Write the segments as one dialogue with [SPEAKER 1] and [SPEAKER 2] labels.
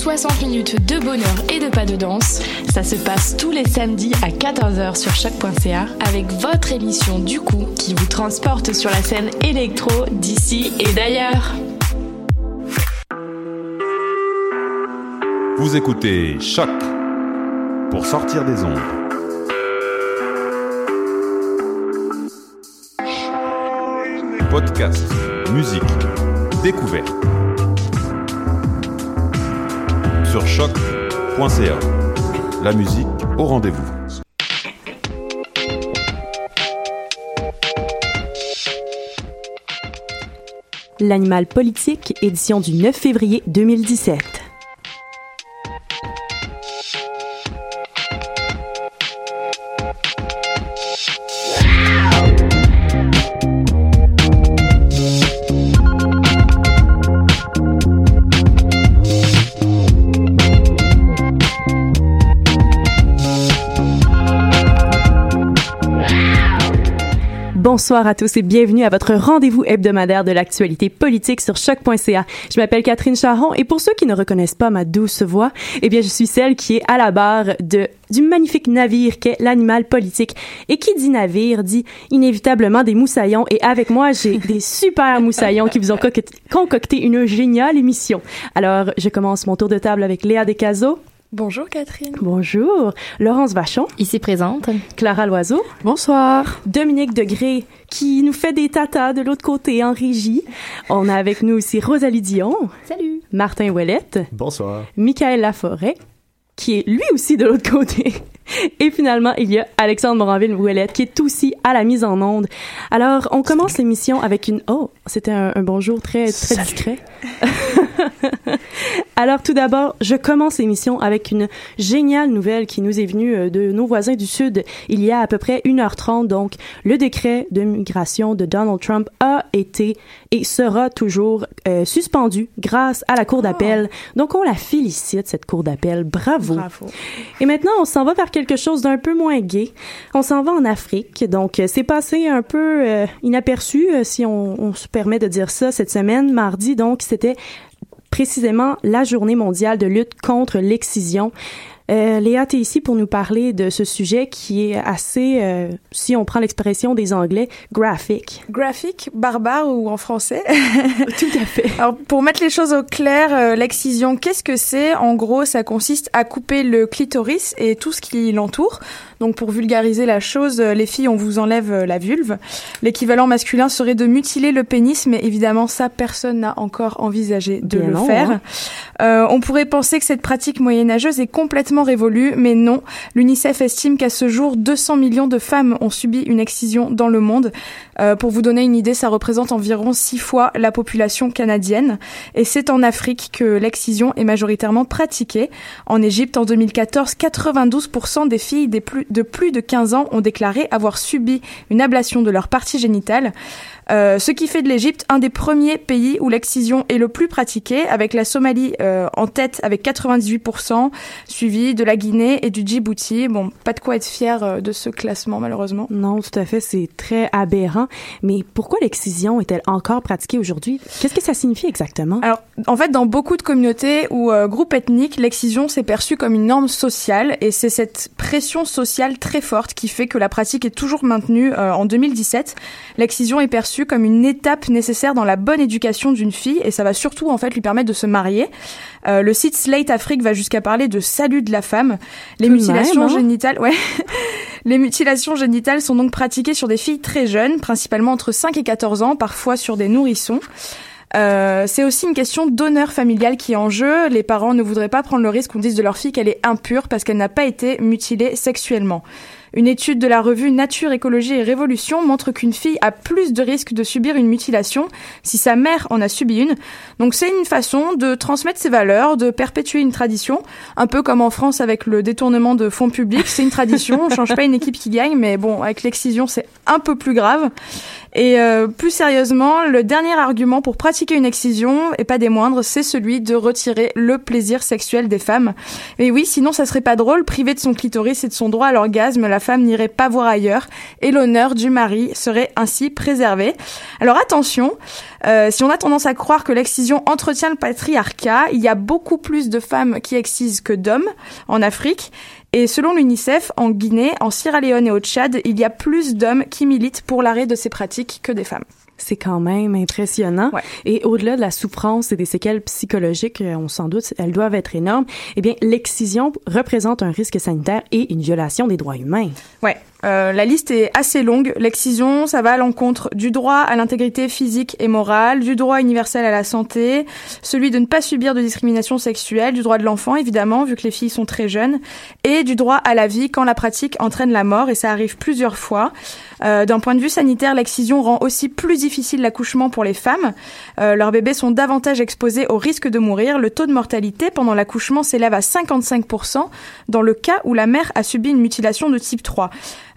[SPEAKER 1] 60 minutes de bonheur et de pas de danse. Ça se passe tous les samedis à 14h sur choc.ca avec votre émission du coup qui vous transporte sur la scène électro d'ici et d'ailleurs.
[SPEAKER 2] Vous écoutez Choc pour sortir des ondes. Podcast, musique, découverte. Sur choc.ca. La musique au rendez-vous.
[SPEAKER 3] L'animal politique, édition du 9 février 2017. Bonsoir à tous et bienvenue à votre rendez-vous hebdomadaire de l'actualité politique sur choc.ca. Je m'appelle Catherine Charron et pour ceux qui ne reconnaissent pas ma douce voix, eh bien je suis celle qui est à la barre de du magnifique navire qu'est l'animal politique. Et qui dit navire dit inévitablement des moussaillons et avec moi j'ai des super moussaillons qui vous ont concocté une géniale émission. Alors je commence mon tour de table avec Léa Descazeaux.
[SPEAKER 4] Bonjour Catherine.
[SPEAKER 3] Bonjour. Laurence Vachon.
[SPEAKER 5] Ici présente.
[SPEAKER 3] Clara Loiseau.
[SPEAKER 6] Bonsoir.
[SPEAKER 3] Dominique Degré qui nous fait des tatas de l'autre côté en régie. On a avec nous aussi Rosalie Dion.
[SPEAKER 5] Salut.
[SPEAKER 3] Martin Ouellette.
[SPEAKER 7] Bonsoir.
[SPEAKER 3] Michael Laforêt qui est lui aussi de l'autre côté. Et finalement, il y a Alexandre Moranville-Ouellette qui est aussi à la mise en onde. Alors, on commence l'émission avec une... Oh, c'était un, un, bonjour très, très
[SPEAKER 6] Salut.
[SPEAKER 3] discret. Alors, tout d'abord, je commence l'émission avec une géniale nouvelle qui nous est venue de nos voisins du Sud il y a à peu près 1h30. Donc, le décret de migration de Donald Trump a été et sera toujours euh, suspendu grâce à la Cour d'appel. Oh. Donc, on la félicite, cette Cour d'appel. Bravo.
[SPEAKER 4] Bravo.
[SPEAKER 3] Et maintenant, on s'en va vers quelque chose d'un peu moins gai. On s'en va en Afrique. Donc, c'est passé un peu euh, inaperçu, euh, si on, on se permet de dire ça, cette semaine. Mardi, donc, c'était précisément la journée mondiale de lutte contre l'excision. Euh, Léa, tu es ici pour nous parler de ce sujet qui est assez, euh, si on prend l'expression des Anglais, graphique.
[SPEAKER 4] Graphique, barbare ou en français
[SPEAKER 3] Tout à fait.
[SPEAKER 4] Alors, pour mettre les choses au clair, euh, l'excision, qu'est-ce que c'est? En gros, ça consiste à couper le clitoris et tout ce qui l'entoure. Donc, pour vulgariser la chose, les filles, on vous enlève la vulve. L'équivalent masculin serait de mutiler le pénis, mais évidemment, ça, personne n'a encore envisagé de
[SPEAKER 3] Bien
[SPEAKER 4] le
[SPEAKER 3] non,
[SPEAKER 4] faire.
[SPEAKER 3] hein.
[SPEAKER 4] Euh, on pourrait penser que cette pratique moyenâgeuse est complètement révolue, mais non. L'UNICEF estime qu'à ce jour, 200 millions de femmes ont subi une excision dans le monde. Euh, pour vous donner une idée, ça représente environ six fois la population canadienne. Et c'est en Afrique que l'excision est majoritairement pratiquée. En Égypte, en 2014, 92% des filles des de plus de 15 ans ont déclaré avoir subi une ablation de leur partie génitale. Euh, ce qui fait de l'Égypte un des premiers pays où l'excision est le plus pratiquée, avec la Somalie euh, en tête avec 98%, suivi de la Guinée et du Djibouti. Bon, pas de quoi être fier euh, de ce classement malheureusement.
[SPEAKER 3] Non, tout à fait, c'est très aberrant. Mais pourquoi l'excision est-elle encore pratiquée aujourd'hui? Qu'est-ce que ça signifie exactement?
[SPEAKER 4] Alors, en fait, dans beaucoup de communautés ou groupes ethniques, l'excision s'est perçue comme une norme sociale et c'est cette pression sociale très forte qui fait que la pratique est toujours maintenue. en 2017, l'excision est perçue comme une étape nécessaire dans la bonne éducation d'une fille et ça va surtout en fait lui permettre de se marier. Euh, le site Slate Afrique va jusqu'à parler de salut de la femme. Les mutilations hein. génitales, ouais. Les mutilations génitales sont donc pratiquées sur des filles très jeunes, principalement entre 5 et 14 ans, parfois sur des nourrissons. Euh, c'est aussi une question d'honneur familial qui est en jeu. Les parents ne voudraient pas prendre le risque qu'on dise de leur fille qu'elle est impure parce qu'elle n'a pas été mutilée sexuellement. Une étude de la revue Nature, Écologie et Révolution montre qu'une fille a plus de risques de subir une mutilation si sa mère en a subi une. Donc c'est une façon de transmettre ses valeurs, de perpétuer une tradition, un peu comme en France avec le détournement de fonds publics. C'est une tradition, on change pas une équipe qui gagne, mais bon, avec l'excision c'est un peu plus grave. Et euh, plus sérieusement, le dernier argument pour pratiquer une excision, et pas des moindres, c'est celui de retirer le plaisir sexuel des femmes. Et oui, sinon ça serait pas drôle, privé de son clitoris et de son droit à l'orgasme, la femme n'irait pas voir ailleurs, et l'honneur du mari serait ainsi préservé. Alors attention, euh, si on a tendance à croire que l'excision entretient le patriarcat, il y a beaucoup plus de femmes qui excisent que d'hommes en Afrique. Et selon l'UNICEF, en Guinée, en Sierra Leone et au Tchad, il y a plus d'hommes qui militent pour l'arrêt de ces pratiques que des femmes.
[SPEAKER 3] C'est quand même impressionnant. Et au-delà de la souffrance et des séquelles psychologiques, euh, on s'en doute, elles doivent être énormes. Eh bien, l'excision représente un risque sanitaire et une violation des droits humains.
[SPEAKER 4] Ouais. Euh, la liste est assez longue. L'excision, ça va à l'encontre du droit à l'intégrité physique et morale, du droit universel à la santé, celui de ne pas subir de discrimination sexuelle, du droit de l'enfant évidemment, vu que les filles sont très jeunes, et du droit à la vie quand la pratique entraîne la mort, et ça arrive plusieurs fois. Euh, D'un point de vue sanitaire, l'excision rend aussi plus difficile l'accouchement pour les femmes. Euh, leurs bébés sont davantage exposés au risque de mourir. Le taux de mortalité pendant l'accouchement s'élève à 55% dans le cas où la mère a subi une mutilation de type 3.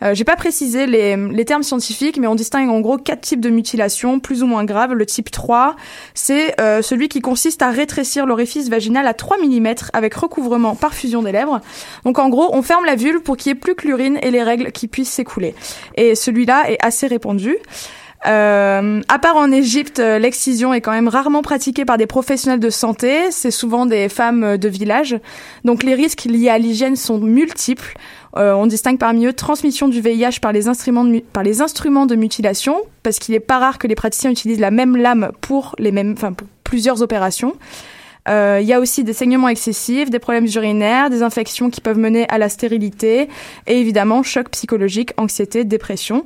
[SPEAKER 4] Euh, J'ai pas précisé les, termes scientifiques, mais on distingue en gros quatre types de mutilations, plus ou moins graves. Le type 3, c'est euh, celui qui consiste à rétrécir l'orifice vaginal à 3 mm avec recouvrement par fusion des lèvres. Donc en gros, on ferme la vulve pour qu'il y ait plus que l'urine et les règles qui puissent s'écouler. Et celui-là est assez répandu. Euh, à part en Égypte, euh, l'excision est quand même rarement pratiquée par des professionnels de santé. C'est souvent des femmes de village. Donc les risques liés à l'hygiène sont multiples. Euh, on distingue parmi eux transmission du VIH par les instruments de, par les instruments de mutilation, parce qu'il est pas rare que les praticiens utilisent la même lame pour les mêmes, enfin pour plusieurs opérations. Euh, il y a aussi des saignements excessifs, des problèmes urinaires, des infections qui peuvent mener à la stérilité et évidemment choc psychologique, anxiété, dépression.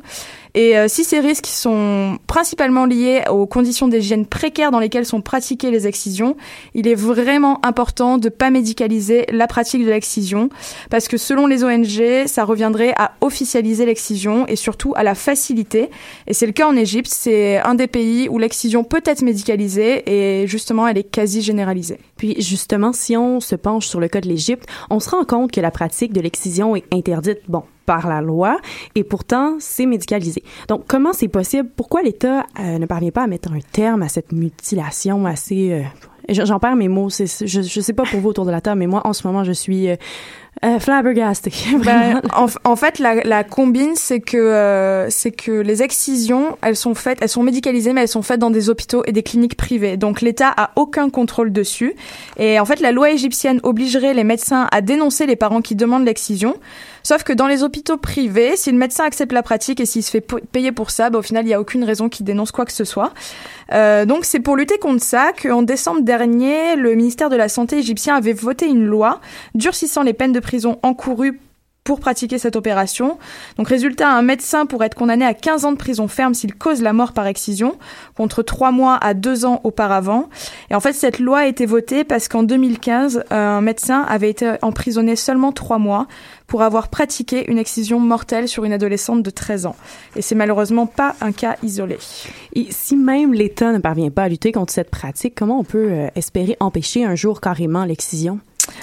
[SPEAKER 4] Et euh, si ces risques sont principalement liés aux conditions d'hygiène précaires dans lesquelles sont pratiquées les excisions, il est vraiment important de pas médicaliser la pratique de l'excision parce que selon les ONG, ça reviendrait à officialiser l'excision et surtout à la faciliter. Et c'est le cas en Égypte, c'est un des pays où l'excision peut être médicalisée et justement elle est quasi généralisée.
[SPEAKER 3] Puis justement, si on se penche sur le cas de l'Égypte, on se rend compte que la pratique de l'excision est interdite. Bon, par la loi et pourtant c'est médicalisé. Donc comment c'est possible? Pourquoi l'État euh, ne parvient pas à mettre un terme à cette mutilation assez euh, J'en perds mes mots. Je, je sais pas pour vous autour de la table, mais moi en ce moment je suis euh.
[SPEAKER 4] Ben, en, fait, la, la combine, c'est que euh, c'est que les excisions, elles sont faites, elles sont médicalisées, mais elles sont faites dans des hôpitaux et des cliniques privées. Donc l'État a aucun contrôle dessus. Et en fait, la loi égyptienne obligerait les médecins à dénoncer les parents qui demandent l'excision. Sauf que dans les hôpitaux privés, si le médecin accepte la pratique et s'il se fait payer pour ça, bah, au final, il n'y a aucune raison qu'il dénonce quoi que ce soit. Euh, donc c'est pour lutter contre ça qu'en décembre dernier, le ministère de la Santé égyptien avait voté une loi durcissant les peines de prison encourues pour pratiquer cette opération. Donc résultat, un médecin pourrait être condamné à 15 ans de prison ferme s'il cause la mort par excision, contre 3 mois à 2 ans auparavant. Et en fait, cette loi a été votée parce qu'en 2015, un médecin avait été emprisonné seulement 3 mois pour avoir pratiqué une excision mortelle sur une adolescente de 13 ans. Et c'est malheureusement pas un cas isolé.
[SPEAKER 3] Et si même l'État ne parvient pas à lutter contre cette pratique, comment on peut euh, espérer empêcher un jour carrément l'excision?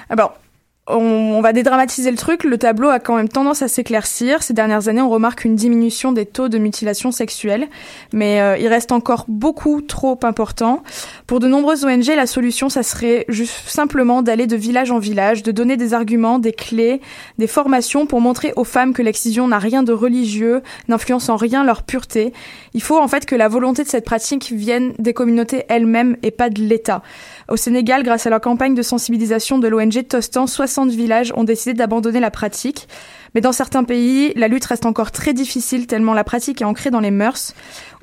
[SPEAKER 4] Alors, on, va dédramatiser le truc, le tableau a quand même tendance à s'éclaircir. Ces dernières années, on remarque une diminution des taux de mutilation sexuelle, mais euh, il reste encore beaucoup trop important. Pour de nombreuses ONG, la solution, ça serait juste simplement d'aller de village en village, de donner des arguments, des clés, des formations pour montrer aux femmes que l'excision n'a rien de religieux, n'influence en rien leur pureté. Il faut en fait que la volonté de cette pratique vienne des communautés elles-mêmes et pas de l'État. Au Sénégal, grâce à la campagne de sensibilisation de l'ONG Tostan, 60 villages ont décidé d'abandonner la pratique. Mais dans certains pays, la lutte reste encore très difficile tellement la pratique est ancrée dans les mœurs.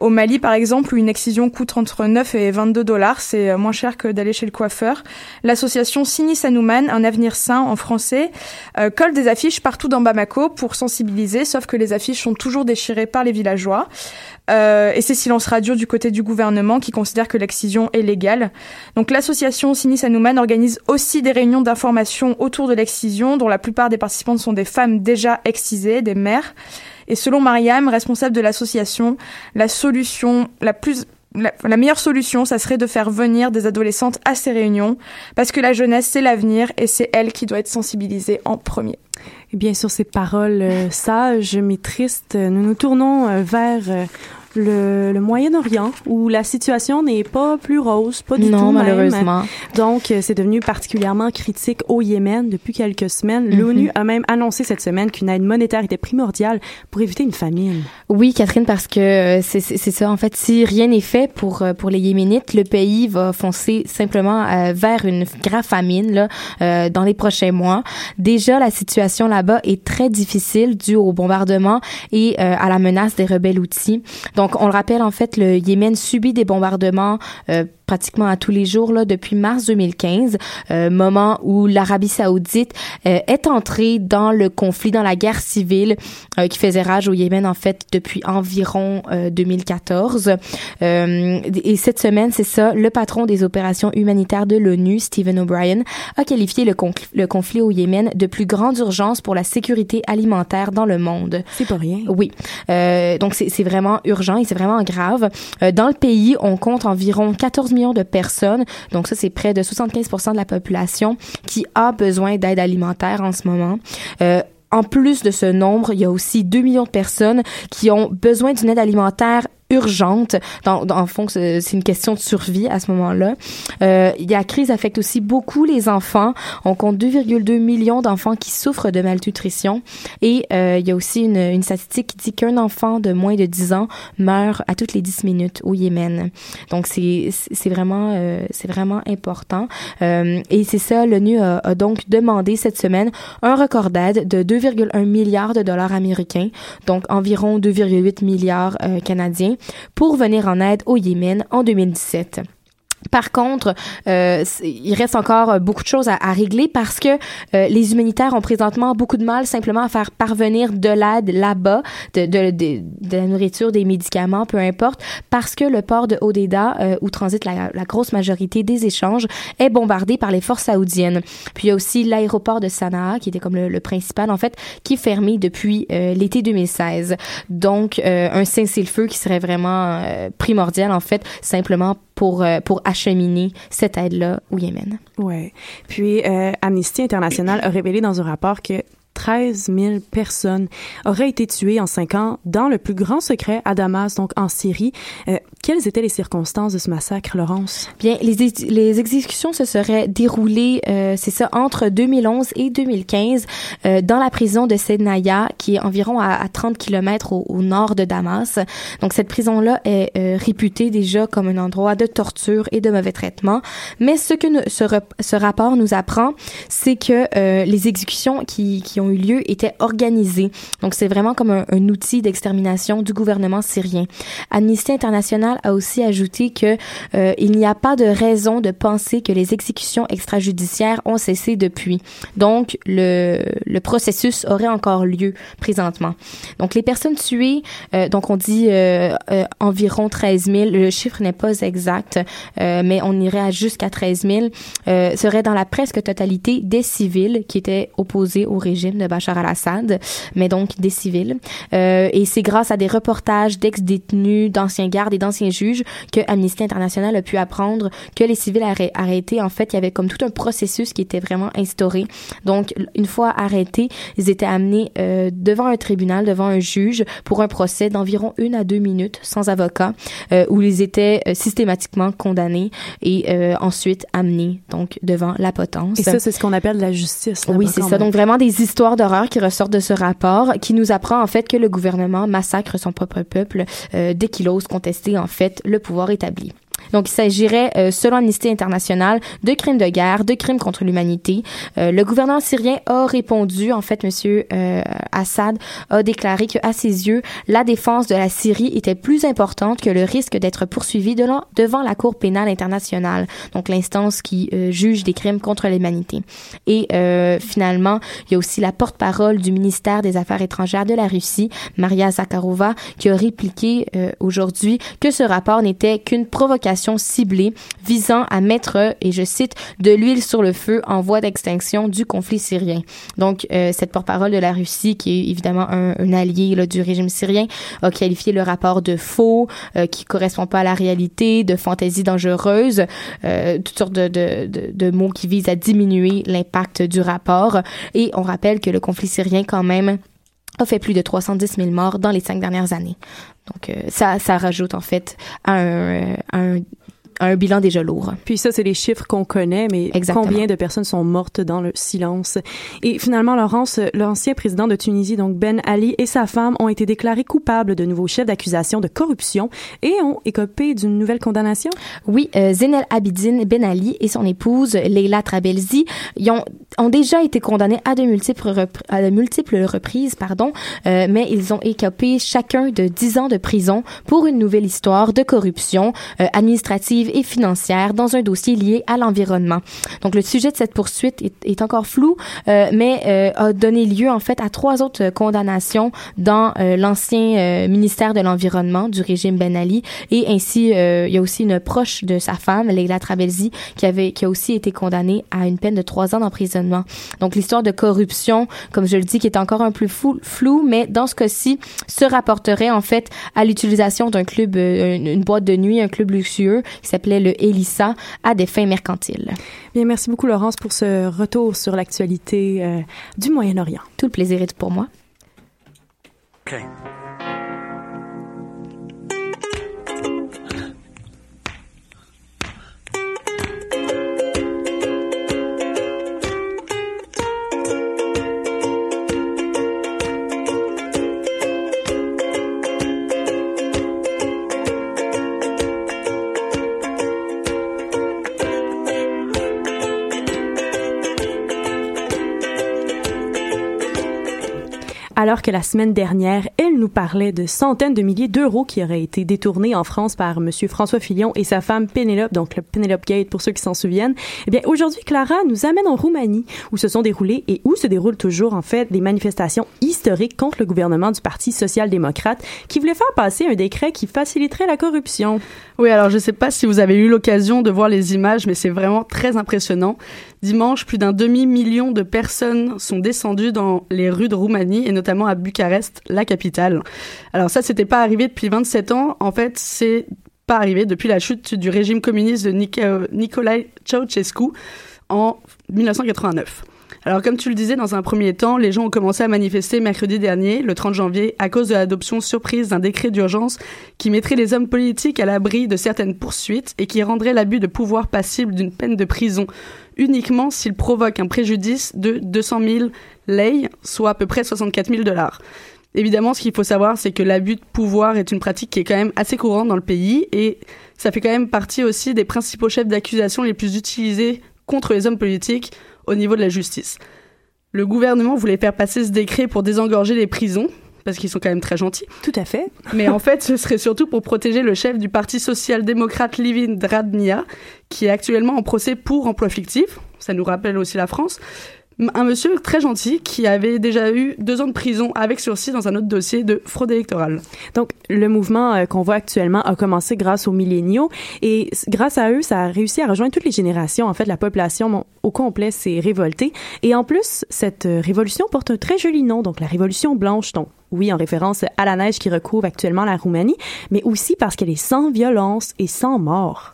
[SPEAKER 4] Au Mali, par exemple, où une excision coûte entre 9 et 22 dollars, c'est euh, moins cher que d'aller chez le coiffeur. L'association Sini Sanouman, un avenir sain en français, euh, colle des affiches partout dans Bamako pour sensibiliser, sauf que les affiches sont toujours déchirées par les villageois. Euh, et c'est silence radio du côté du gouvernement qui considère que l'excision est légale. Donc l'association Sinis Anouman organise aussi des réunions d'information autour de l'excision, dont la plupart des participantes sont des femmes déjà excisées, des mères. Et selon Mariam, responsable de l'association, la solution la plus la, meilleure solution, ça serait de faire venir des adolescentes à ces réunions, parce que la jeunesse, c'est l'avenir et c'est elle qui doit être sensibilisée en premier.
[SPEAKER 3] Et bien sur ces paroles euh, sages mais tristes, nous nous tournons euh, vers euh, le, le Moyen-Orient où la situation n'est pas plus rose, pas du
[SPEAKER 5] non,
[SPEAKER 3] tout
[SPEAKER 5] malheureusement.
[SPEAKER 3] Donc, c'est devenu particulièrement critique au Yémen depuis quelques semaines.
[SPEAKER 5] Mhm.
[SPEAKER 3] L'ONU a même annoncé cette semaine qu'une aide monétaire était primordiale pour éviter une famine.
[SPEAKER 5] Oui, Catherine, parce que euh, c'est ça. En fait, si rien n'est fait pour euh, pour les Yéménites, le pays va foncer simplement euh, vers une grave famine là euh, dans les prochains mois. Déjà, la situation là-bas est très difficile due au bombardement et à la menace des rebelles outils. Donc, on le rappelle, en fait, le Yémen subit des bombardements euh, pratiquement à tous les jours là depuis mars 2015, euh, moment où l'Arabie Saoudite euh, est entrée dans le conflit, dans la guerre civile euh, qui faisait rage au Yémen en fait depuis environ 2014. et cette semaine, c'est ça, le patron des opérations humanitaires de l'ONU, Stephen O'Brien, a qualifié le, le conflit au Yémen de plus grande urgence pour la sécurité alimentaire dans le monde.
[SPEAKER 3] C'est pas rien.
[SPEAKER 5] Oui. donc c'est vraiment urgent et c'est vraiment grave. dans le pays, on compte environ 14 de personnes, donc ça c'est près de 75% de la population qui a besoin d'aide alimentaire en ce moment. Euh, en plus de ce nombre, il y a aussi 2 millions de personnes qui ont besoin d'une aide alimentaire urgente. Dans, dans, en fond, c'est une question de survie à ce moment-là. Euh, la crise affecte aussi beaucoup les enfants. On compte 2,2 millions d'enfants qui souffrent de malnutrition. Et euh, il y a aussi une, une statistique qui dit qu'un enfant de moins de 10 ans meurt à toutes les 10 minutes au Yémen. Donc, c'est vraiment, euh, c'est vraiment important. Euh, et c'est ça, l'ONU a, a donc demandé cette semaine un record d'aide de 2,1 milliards de dollars américains, donc environ 2,8 milliards euh, canadiens, pour venir en aide au Yémen en 2017. Par contre, euh, il reste encore beaucoup de choses à, à régler parce que euh, les humanitaires ont présentement beaucoup de mal simplement à faire parvenir de l'aide là-bas, de, de, de, de, la nourriture, des médicaments, peu importe, parce que le port de Odeda, euh, où transite la, la, grosse majorité des échanges, est bombardé par les forces saoudiennes. Puis il y a aussi l'aéroport de Sanaa, qui était comme le, le, principal en fait, qui est fermé depuis euh, l'été 2016. Donc euh, un cessez-le-feu qui serait vraiment primordial en fait, simplement pour pour acheminer cette aide-là au Yémen.
[SPEAKER 3] Ouais. Puis euh, Amnesty International a révélé dans un rapport que 13 000 personnes auraient été tuées en cinq ans dans le plus grand secret à Damas, donc en Syrie. Euh, quelles étaient les circonstances de ce massacre, Laurence?
[SPEAKER 5] Bien, les, les exécutions se seraient déroulées, euh, c'est ça, entre 2011 et 2015 euh, dans la prison de Sednaya, qui est environ à, à 30 kilomètres au, au, nord de Damas. Donc, cette prison-là est euh, réputée déjà comme un endroit de torture et de mauvais traitement. Mais ce que ce, ce, rapport nous apprend, c'est que euh, les exécutions qui, qui ont eu lieu étaient organisées. Donc, c'est vraiment comme un, outil d'extermination du gouvernement syrien. Amnesty International a aussi ajouté que euh, il n'y a pas de raison de penser que les exécutions extrajudiciaires ont cessé depuis. Donc le, le processus aurait encore lieu présentement. Donc les personnes tuées, euh, donc on dit euh, environ 13 000. Le chiffre n'est pas exact, mais on irait jusqu'à 13 000. Euh, serait dans la presque totalité des civils qui étaient opposés au régime régime de Bachar al-Assad, mais donc des civils. Euh, et c'est grâce à des reportages d'ex-détenus, d'anciens gardes et d'anciens juges que Amnesty International a pu apprendre que les civils arrêtés, en fait, il y avait comme tout un processus qui était vraiment instauré. Donc, une fois arrêtés, ils étaient amenés euh, devant un tribunal, devant un juge, pour un procès d'environ une à deux minutes sans avocat, euh, où ils étaient systématiquement condamnés et ensuite amenés donc devant la potence.
[SPEAKER 3] Et ça, c'est ce qu'on appelle la justice.
[SPEAKER 5] Oui, c'est ça. Donc vraiment des histoires d'horreur qui ressortent de ce rapport, qui nous apprend en fait que le gouvernement massacre son propre peuple euh, dès qu'il ose contester en fait le pouvoir établi. Donc, il s'agirait, euh, selon Amnesty International, de crimes de guerre, de crimes contre l'humanité. Euh, le gouvernement syrien a répondu, en fait, Monsieur euh, Assad a déclaré que, à ses yeux, la défense de la Syrie était plus importante que le risque d'être poursuivi de devant la Cour pénale internationale, donc l'instance qui euh, juge des crimes contre l'humanité. Et euh, finalement, il y a aussi la porte-parole du ministère des Affaires étrangères de la Russie, Maria Zakharova, qui a répliqué aujourd'hui que ce rapport n'était qu'une provocation ciblée visant à mettre, et je cite, de l'huile sur le feu en voie d'extinction du conflit syrien. Donc, euh, cette porte-parole de la Russie, qui est évidemment un, un allié là, du régime syrien, a qualifié le rapport de faux, euh, qui correspond pas à la réalité, de fantaisie dangereuse, euh, toutes sortes de, de, de, de mots qui visent à diminuer l'impact du rapport. Et on rappelle que le conflit syrien, quand même, a fait plus de 310 000 morts dans les cinq dernières années. Donc, euh, ça, ça rajoute en fait à un, un un bilan déjà lourd.
[SPEAKER 3] Puis ça, c'est les chiffres qu'on connaît, mais Exactement. combien de personnes sont mortes dans le silence? Et finalement, Laurence, l'ancien président de Tunisie, donc Ben Ali, et sa femme ont été déclarés coupables de nouveaux chefs d'accusation de corruption et ont écopé d'une nouvelle condamnation?
[SPEAKER 5] Oui, euh, Zenel Abidine Ben Ali et son épouse Leila Trabelsi ils ont, ont déjà été condamnés à de multiples, à de multiples reprises, pardon, euh, mais ils ont écopé chacun de 10 ans de prison pour une nouvelle histoire de corruption euh, administrative et financière dans un dossier lié à l'environnement. Donc le sujet de cette poursuite est, est encore flou, euh, mais euh, a donné lieu en fait à trois autres condamnations dans euh, l'ancien euh, ministère de l'environnement du régime Ben Ali et ainsi il y a aussi une proche de sa femme Leila Trabelsi qui avait qui a aussi été condamnée à une peine de trois ans d'emprisonnement. Donc l'histoire de corruption, comme je le dis, qui est encore un peu flou, flou mais dans ce cas-ci se rapporterait en fait à l'utilisation d'un club, une, une boîte de nuit, un club luxueux qui s'appelait le ELISA à des fins mercantiles.
[SPEAKER 3] Bien, merci beaucoup Laurence pour ce retour sur l'actualité euh, du Moyen-Orient.
[SPEAKER 5] Tout le plaisir est pour moi.
[SPEAKER 6] Okay.
[SPEAKER 3] Alors que la semaine dernière, nous parlait de centaines de milliers d'euros qui auraient été détournés en France par Monsieur François Fillon et sa femme Pénélope, donc le Pénélope Gate pour ceux qui s'en souviennent. Eh bien, aujourd'hui, Clara nous amène en Roumanie, où se sont déroulées et où se déroulent toujours, en fait, des manifestations historiques contre le gouvernement du Parti social-démocrate qui voulait faire passer un décret qui faciliterait la corruption.
[SPEAKER 7] Oui, alors je ne sais pas si vous avez eu l'occasion de voir les images, mais c'est vraiment très impressionnant. Dimanche, plus d'un demi-million de personnes sont descendues dans les rues de Roumanie et notamment à Bucarest, la capitale. Alors ça, c'était pas arrivé depuis 27 ans. En fait, c'est pas arrivé depuis la chute du régime communiste de Nicolae Ceausescu en 1989. Alors, comme tu le disais, dans un premier temps, les gens ont commencé à manifester mercredi dernier, le 30 janvier, à cause de l'adoption surprise d'un décret d'urgence qui mettrait les hommes politiques à l'abri de certaines poursuites et qui rendrait l'abus de pouvoir passible d'une peine de prison uniquement s'il provoque un préjudice de 200 000 lei, soit à peu près 64 000 dollars. Évidemment, ce qu'il faut savoir, c'est que l'abus de pouvoir est une pratique qui est quand même assez courante dans le pays et ça fait quand même partie aussi des principaux chefs d'accusation les plus utilisés contre les hommes politiques au niveau de la justice. Le gouvernement voulait faire passer ce décret pour désengorger les prisons, parce qu'ils sont quand même très gentils.
[SPEAKER 3] Tout à fait.
[SPEAKER 7] Mais en fait, ce serait surtout pour protéger le chef du Parti social-démocrate Livin Dradnia, qui est actuellement en procès pour emploi fictif. Ça nous rappelle aussi la France. Un monsieur très gentil qui avait déjà eu deux ans de prison avec sursis dans un autre dossier de fraude électorale.
[SPEAKER 3] Donc, le mouvement euh, qu'on voit actuellement a commencé grâce aux milléniaux et grâce à eux, ça a réussi à rejoindre toutes les générations. En fait, la population au complet s'est révoltée. Et en plus, cette euh, révolution porte un très joli nom, donc la Révolution blanche. Donc, oui, en référence à la neige qui recouvre actuellement la Roumanie, mais aussi parce qu'elle est sans violence et sans mort.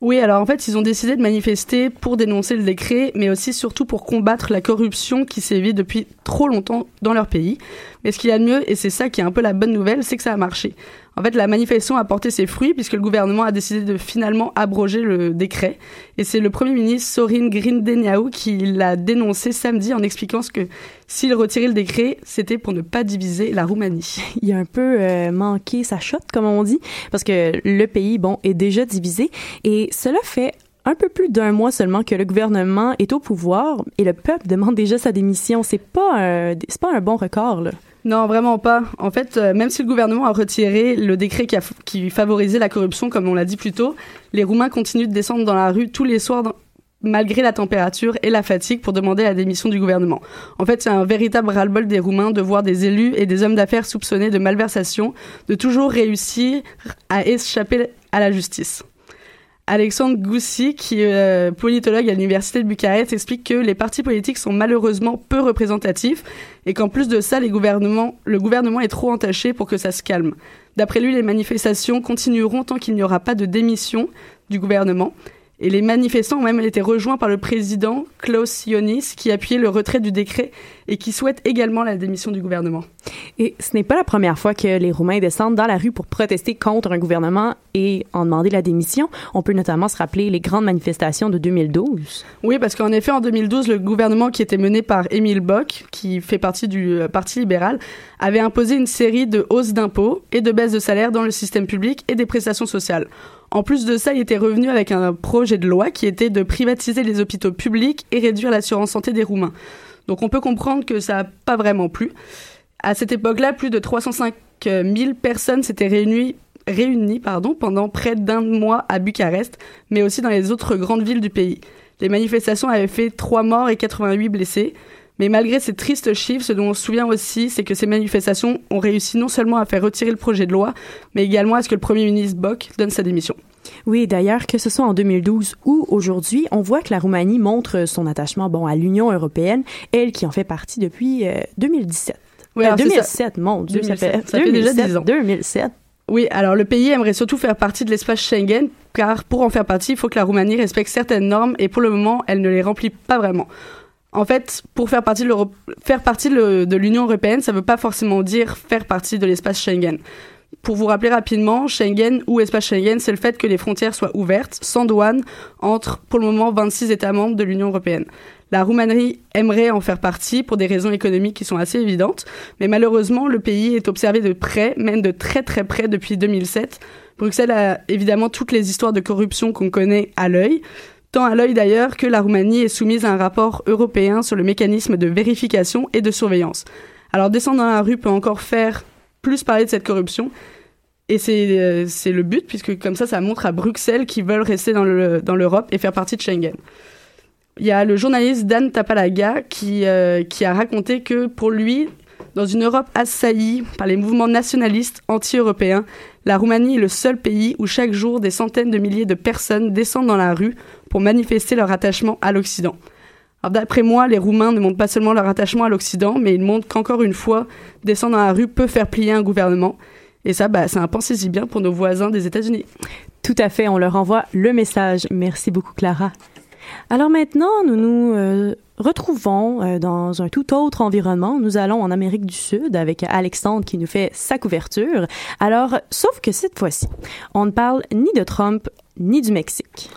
[SPEAKER 7] Oui, alors en fait, ils ont décidé de manifester pour dénoncer le décret, mais aussi surtout pour combattre la corruption qui sévit depuis trop longtemps dans leur pays. Mais ce qu'il y a de mieux, et c'est ça qui est un peu la bonne nouvelle, c'est que ça a marché. En fait, la manifestation a porté ses fruits puisque le gouvernement a décidé de finalement abroger le décret. Et c'est le Premier ministre Sorin Grindeneau qui l'a dénoncé samedi en expliquant ce que s'il retirait le décret, c'était pour ne pas diviser la Roumanie.
[SPEAKER 3] Il a un peu euh, manqué sa shot, comme on dit, parce que le pays, bon, est déjà divisé. Et cela fait un peu plus d'un mois seulement que le gouvernement est au pouvoir et le peuple demande déjà sa démission. C'est pas c'est pas un bon record là.
[SPEAKER 7] Non, vraiment pas. En fait, euh, même si le gouvernement a retiré le décret qui, qui favorisait la corruption, comme on l'a dit plus tôt, les Roumains continuent de descendre dans la rue tous les soirs malgré la température et la fatigue pour demander la démission du gouvernement. En fait, c'est un véritable ras-le-bol des Roumains de voir des élus et des hommes d'affaires soupçonnés de malversation, de toujours réussir à échapper à la justice. Alexandre Goussi, qui est euh, politologue à l'université de Bucarest, explique que les partis politiques sont malheureusement peu représentatifs et qu'en plus de ça, le gouvernement est trop entaché pour que ça se calme. D'après lui, les manifestations continueront tant qu'il n'y aura pas de démission du gouvernement. Et les manifestants ont même été rejoints par le président Klaus Ionis, qui appuyait le retrait du décret et qui souhaite également la démission du gouvernement.
[SPEAKER 3] Et ce n'est pas la première fois que les Roumains descendent dans la rue pour protester contre un gouvernement et en demander la démission. On peut notamment se rappeler les grandes manifestations de 2012.
[SPEAKER 7] Oui, parce qu'en effet, en 2012, le gouvernement qui était mené par Émile Bock, qui fait partie du euh, Parti libéral, avait imposé une série de hausses d'impôts et de baisses de salaires dans le système public et des prestations sociales. En plus de ça, il était revenu avec un projet de loi qui était de privatiser les hôpitaux publics et réduire l'assurance santé des Roumains. Donc on peut comprendre que ça n'a pas vraiment plu. À cette époque-là, plus de 305 000 personnes s'étaient réunies, pendant près d'un mois à Bucarest, mais aussi dans les autres grandes villes du pays. Les manifestations avaient fait 3 morts et 88 blessés. Mais malgré ces tristes chiffres, ce dont on se souvient aussi, c'est que ces manifestations ont réussi non seulement à faire retirer le projet de loi, mais également à ce que le Premier ministre Bock donne sa démission.
[SPEAKER 3] Oui, d'ailleurs, que ce soit en 2012 ou aujourd'hui, on voit que la Roumanie montre son attachement bon à l'Union européenne, elle qui en fait partie depuis 2017. Euh, oui, 2007, mon Dieu, ça fait, ça fait déjà 10 ans. 2007.
[SPEAKER 7] Oui, alors le pays aimerait surtout faire partie de l'espace Schengen, car pour en faire partie, il faut que la Roumanie respecte certaines normes, et pour le moment, elle ne les remplit pas vraiment. En fait, pour faire partie de, faire partie de l'Union européenne, ça ne veut pas forcément dire faire partie de l'espace Schengen. Pour vous rappeler rapidement, Schengen ou espace Schengen, c'est le fait que les frontières soient ouvertes, sans douane, entre pour le moment 26 États membres de l'Union européenne. La Roumanie aimerait en faire partie pour des raisons économiques qui sont assez évidentes, mais malheureusement, le pays est observé de près, même de très très près depuis 2007. Bruxelles a évidemment toutes les histoires de corruption qu'on connaît à l'œil, à l'œil d'ailleurs que la Roumanie est soumise à un rapport européen sur le mécanisme de vérification et de surveillance. Alors descendre dans la rue peut encore faire plus parler de cette corruption. Et c'est euh, le but, puisque comme ça, ça montre à Bruxelles qu'ils veulent rester dans l'Europe dans et faire partie de Schengen. Il y a le journaliste Dan Tapalaga qui, euh, qui a raconté que pour lui, dans une Europe assaillie par les mouvements nationalistes anti-européens, la Roumanie est le seul pays où chaque jour des centaines de milliers de personnes descendent dans la rue pour manifester leur attachement à l'Occident. D'après moi, les Roumains ne montrent pas seulement leur attachement à l'Occident, mais ils montrent qu'encore une fois, descendre dans la rue peut faire plier un gouvernement. Et ça, bah, c'est un pensez-y bien pour nos voisins des États-Unis.
[SPEAKER 3] Tout à fait, on leur envoie le message. Merci beaucoup, Clara. Alors maintenant, nous nous euh, retrouvons euh, dans un tout autre environnement. Nous allons en Amérique du Sud avec Alexandre qui nous fait sa couverture. Alors, sauf que cette fois-ci, on ne parle ni de Trump ni du Mexique.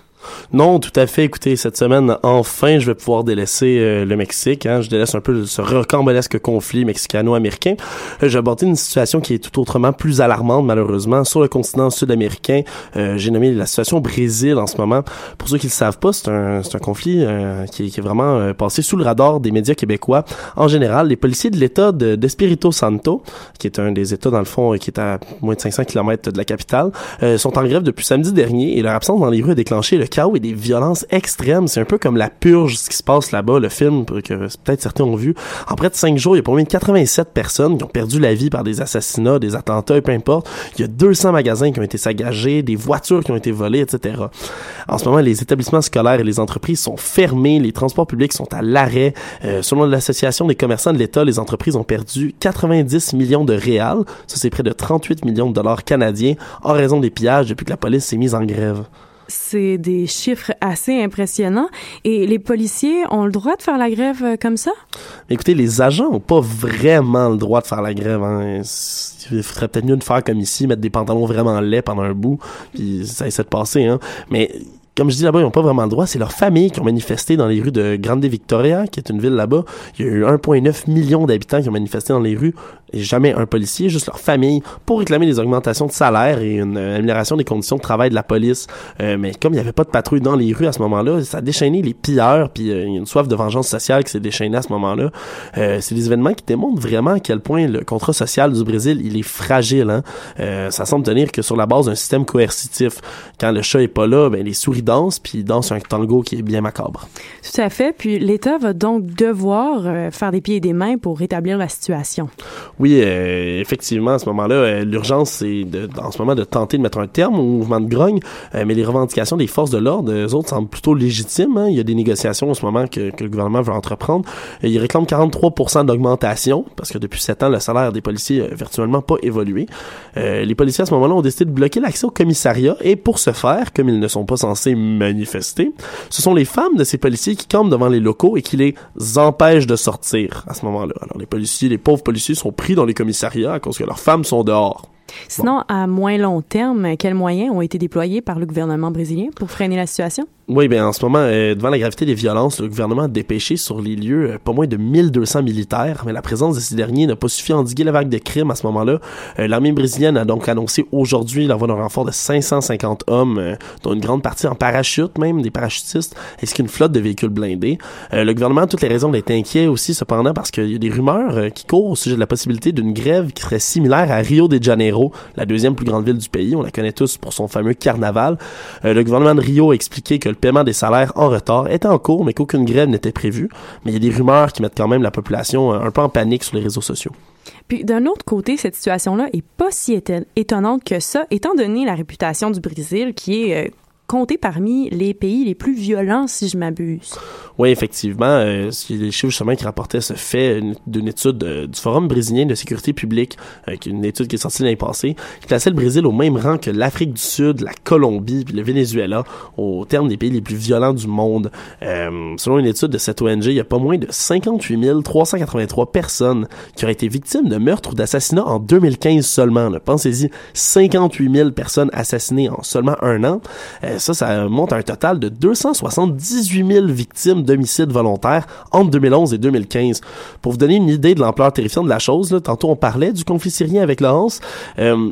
[SPEAKER 8] Non, tout à fait. Écoutez, cette semaine, enfin, je vais pouvoir délaisser euh, le Mexique. Hein. Je délaisse un peu ce rocambolesque conflit mexicano-américain. Euh, j'ai abordé une situation qui est tout autrement plus alarmante, malheureusement, sur le continent sud-américain. Euh, j'ai nommé la situation au Brésil en ce moment. Pour ceux qui le savent pas, c'est un, un conflit qui, qui, est vraiment passé sous le radar des médias québécois. En général, les policiers de l'État d'Espirito Santo, qui est un des États, dans le fond, qui est à moins de 500 km de la capitale, sont en grève depuis samedi dernier et leur absence dans les rues a déclenché le chaos et des violences extrêmes. C'est un peu comme la purge, ce qui se passe là-bas, le film que peut-être certains ont vu. En près de cinq jours, il y a pour de 87 personnes qui ont perdu la vie par des assassinats, des attentats, peu importe. Il y a 200 magasins qui ont été saccagés, des voitures qui ont été volées, etc. En ce moment, les établissements scolaires et les entreprises sont fermés, les transports publics sont à l'arrêt. Euh, selon l'association des commerçants de l'État, les entreprises ont perdu 90 millions de réals. Ça, c'est près de 38 millions de dollars canadiens en raison des pillages depuis que la police s'est mise en grève
[SPEAKER 3] c'est des chiffres assez impressionnants. Et les policiers ont le droit de faire la grève euh, comme ça?
[SPEAKER 8] Écoutez, les agents ont pas vraiment le droit de faire la grève. Hein. Il faudrait peut-être mieux de faire comme ici, mettre des pantalons vraiment laids pendant un bout, puis ça essaie de passer. Hein. Mais comme je dis là-bas, ils n'ont pas vraiment le droit. C'est leurs familles qui ont manifesté dans les rues de Grande Victoria, qui est une ville là-bas. Il y a eu 1,9 million d'habitants qui ont manifesté dans les rues jamais un policier, juste leur famille, pour réclamer des augmentations de salaire et une amélioration des conditions de travail de la police. Euh, mais comme il n'y avait pas de patrouille dans les rues à ce moment-là, ça a déchaîné les pilleurs, puis euh, il y a une soif de vengeance sociale qui s'est déchaînée à ce moment-là. Euh, c'est des événements qui démontrent vraiment à quel point le contrat social du Brésil, il est fragile. Hein? ça semble tenir que sur la base d'un système coercitif. Quand le chat est pas là, ben les souris dansent, puis ils dansent un tango qui est bien macabre.
[SPEAKER 3] Tout à fait. Puis l'État va donc devoir faire des pieds et des mains pour rétablir la situation.
[SPEAKER 8] Oui, euh, effectivement, à ce moment-là, euh, l'urgence, c'est en ce moment de tenter de mettre un terme au mouvement de grogne, euh, mais les revendications des forces de l'ordre, eux autres, semblent plutôt légitimes. Hein. Il y a des négociations en ce moment que, que le gouvernement veut entreprendre. ils réclament 43 d'augmentation, parce que depuis sept ans, le salaire des policiers n'a virtuellement pas évolué. les policiers, à ce moment-là, ont décidé de bloquer l'accès au commissariat, et pour ce faire, comme ils ne sont pas censés manifester, ce sont les femmes de ces policiers qui campent devant les locaux et qui les empêchent de sortir à ce moment-là. Alors les policiers, les pauvres policiers sont pris dans les commissariats à cause que leurs femmes sont dehors.
[SPEAKER 3] Sinon, à moins long terme, quels moyens ont été déployés par le gouvernement brésilien pour freiner la situation?
[SPEAKER 8] Oui, bien en ce moment, euh, devant la gravité des violences, le gouvernement a dépêché sur les lieux euh, pas moins de 1200 militaires, mais la présence de ces derniers n'a pas suffi à endiguer la vague de crimes à ce moment-là. Euh, l'armée brésilienne a donc annoncé aujourd'hui l'envoi d'un renfort de 550 hommes, dont une grande partie en parachute même, des parachutistes, ainsi qu'une flotte de véhicules blindés. le gouvernement a toutes les raisons d'être inquiet aussi, cependant, parce qu'il y a des rumeurs qui courent au sujet de la possibilité d'une grève qui serait similaire à Rio de Janeiro, la deuxième plus grande ville du pays. On la connaît tous pour son fameux carnaval. le gouvernement de Rio a expliqué que le paiement des salaires en retard était en cours, mais qu'aucune grève n'était prévue. Mais il y a des rumeurs qui mettent quand même la population euh, un peu en panique sur les réseaux sociaux.
[SPEAKER 3] Puis d'un autre côté, cette situation-là est pas si étonnante que ça, étant donné la réputation du Brésil qui est euh, compté parmi les pays les plus violents, si je m'abuse.
[SPEAKER 8] Oui, effectivement. Euh, les chiffres justement qui rapportaient ce fait d'une étude euh, du Forum brésilien de sécurité publique, euh, une étude qui est sortie l'année passée, qui plaçait le Brésil au même rang que l'Afrique du Sud, la Colombie puis le Venezuela au terme des pays les plus violents du monde. Euh, selon une étude de cette ONG, il y a pas moins de 58 383 personnes qui auraient été victimes de meurtres ou d'assassinats en 2015 seulement. Pensez-y, 58 000 personnes assassinées en seulement un an. Ça, ça monte à un total de 278 000 victimes d'homicides volontaires entre 2011 et 2015. Pour vous donner une idée de l'ampleur terrifiante de la chose, tantôt on parlait du conflit syrien avec Laurence. Euh,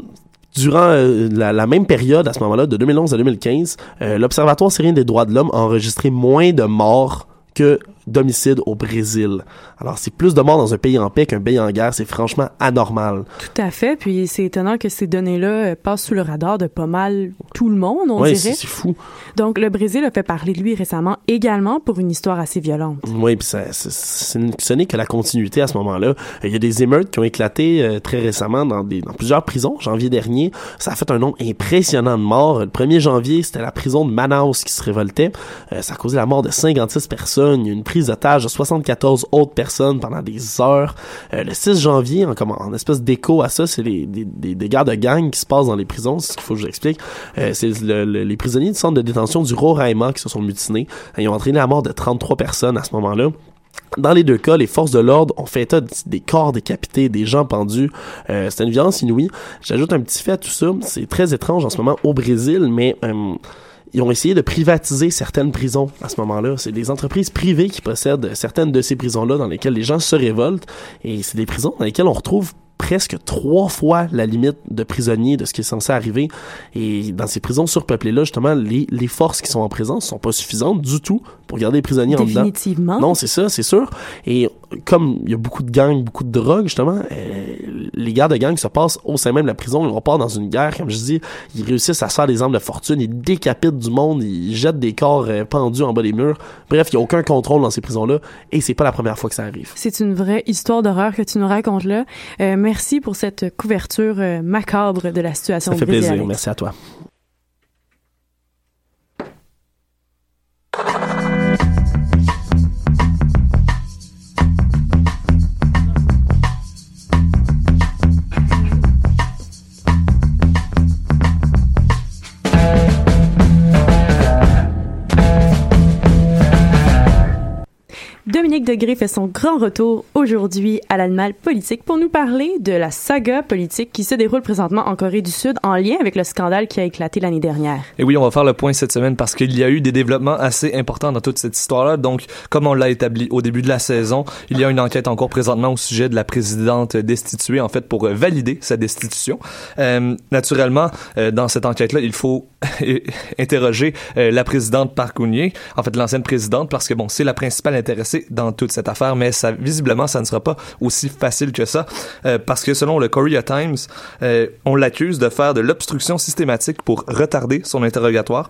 [SPEAKER 8] Durant euh, la, même période, à ce moment-là, de 2011 à 2015, euh, l'Observatoire syrien des droits de l'homme a enregistré moins de morts que d'homicides au Brésil. Alors, c'est plus de morts dans un pays en paix qu'un pays en guerre. C'est franchement anormal.
[SPEAKER 3] Tout à fait. Puis, c'est étonnant que ces données-là euh, passent sous le radar de pas mal tout le monde, on
[SPEAKER 8] ouais,
[SPEAKER 3] dirait.
[SPEAKER 8] c'est fou.
[SPEAKER 3] Donc, le Brésil a fait parler de lui récemment également pour une histoire assez violente.
[SPEAKER 8] Oui, puis ça, ce n'est que la continuité à ce moment-là. Il y a des émeutes qui ont éclaté euh, très récemment dans, des, dans plusieurs prisons. Janvier dernier, ça a fait un nombre impressionnant de morts. Le 1er janvier, c'était la prison de Manaus qui se révoltait. Euh, ça a causé la mort de 56 personnes. Il y a une prise d'otage de 74 autres personnes pendant des heures. Euh, le 6 janvier, en, en espèce d'écho à ça, c'est les, des, des, des guerres de gang qui se passent dans les prisons, c'est ce qu'il faut que je vous explique. Euh, c'est les prisonniers du centre de détention du Roraima qui se sont mutinés. Ils ont entraîné la mort de 33 personnes à ce moment-là. Dans les deux cas, les forces de l'ordre ont fait état des corps décapités, des gens pendus. Euh, c'est une violence inouïe. J'ajoute un petit fait à tout ça. C'est très étrange en ce moment au Brésil, mais euh, ils ont essayé de privatiser certaines prisons à ce moment-là. C'est des entreprises privées qui possèdent certaines de ces prisons-là dans lesquelles les gens se révoltent. Et c'est des prisons dans lesquelles on retrouve presque trois fois la limite de prisonniers de ce qui est censé arriver. Et dans ces prisons surpeuplées-là, justement, les, les forces qui sont en présence sont pas suffisantes du tout pour garder les prisonniers en dedans.
[SPEAKER 3] Définitivement.
[SPEAKER 8] Non, c'est ça, c'est sûr. Et comme il y a beaucoup de gangs, beaucoup de drogue, justement, euh, les guerres de gangs se passent au sein même de la prison. On part dans une guerre, comme je dis, ils réussissent à se faire des armes de fortune, ils décapitent du monde, ils jettent des corps euh, pendus en bas des murs. Bref, il n'y a aucun contrôle dans ces prisons-là et c'est pas la première fois que ça arrive.
[SPEAKER 3] C'est une vraie histoire d'horreur que tu nous racontes là. Euh, merci pour cette couverture euh, macabre de la situation.
[SPEAKER 8] Ça fait plaisir, merci à toi.
[SPEAKER 3] Dominique Degré fait son grand retour aujourd'hui à l'animal politique pour nous parler de la saga politique qui se déroule présentement en Corée du Sud en lien avec le scandale qui a éclaté l'année dernière.
[SPEAKER 9] Et oui, on va faire le point cette semaine parce qu'il y a eu des développements assez importants dans toute cette histoire-là. Donc, comme on l'a établi au début de la saison, il y a une enquête en cours présentement au sujet de la présidente destituée, en fait, pour valider sa destitution. Euh, naturellement, euh, dans cette enquête-là, il faut interroger euh, la présidente Park Geun-hye, en fait, l'ancienne présidente, parce que bon, c'est la principale intéressée dans toute cette affaire, mais visiblement, ça ne sera pas aussi facile que ça, euh, parce que selon le Korea Times, euh, on l'accuse de faire de l'obstruction systématique pour retarder son interrogatoire.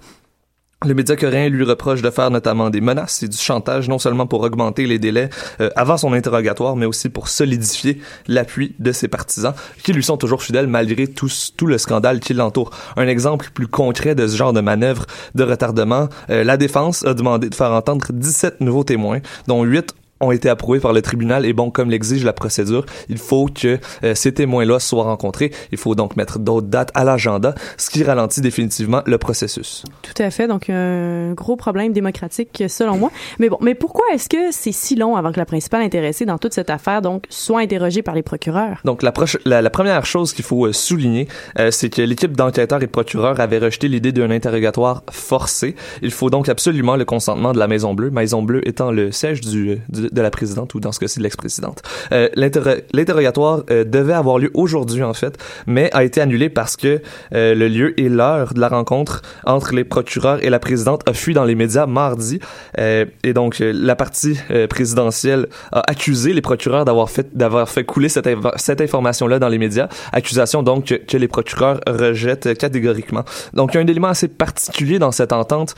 [SPEAKER 9] Le média coréen lui reproche de faire notamment des menaces et du chantage, non seulement pour augmenter les délais euh, avant son interrogatoire, mais aussi pour solidifier l'appui de ses partisans, qui lui sont toujours fidèles malgré tout, le scandale qui l'entoure. Un exemple plus concret de ce genre de manœuvre de retardement, euh, la défense a demandé de faire entendre 17 nouveaux témoins, dont 8 ont été approuvés par le tribunal et bon, comme l'exige la procédure, il faut que euh, ces témoins-là soient rencontrés. Il faut donc mettre d'autres dates à l'agenda, ce qui ralentit définitivement le processus.
[SPEAKER 3] Tout à fait. Donc, un gros problème démocratique, selon moi. Mais bon, mais pourquoi est-ce que c'est si long avant que la principale intéressée dans toute cette affaire, donc, soit interrogée par les procureurs?
[SPEAKER 9] Donc la, la, la première chose qu'il faut euh, souligner, euh, c'est que l'équipe d'enquêteurs et procureurs avait rejeté l'idée d'un interrogatoire forcé. Il faut donc absolument le consentement de la Maison Bleue, Maison Bleue étant le siège du, du- de la présidente ou dans ce cas-ci de l'ex-présidente. Euh, l'interro- L'interrogatoire euh, devait avoir lieu aujourd'hui en fait, mais a été annulé parce que euh, le lieu et l'heure de la rencontre entre les procureurs et la présidente a fui dans les médias mardi. Euh, et donc euh, la partie euh, présidentielle a accusé les procureurs d'avoir fait fait couler cette, cette information-là dans les médias. Accusation donc que, les procureurs rejettent catégoriquement. Donc il y a un élément assez particulier dans cette entente,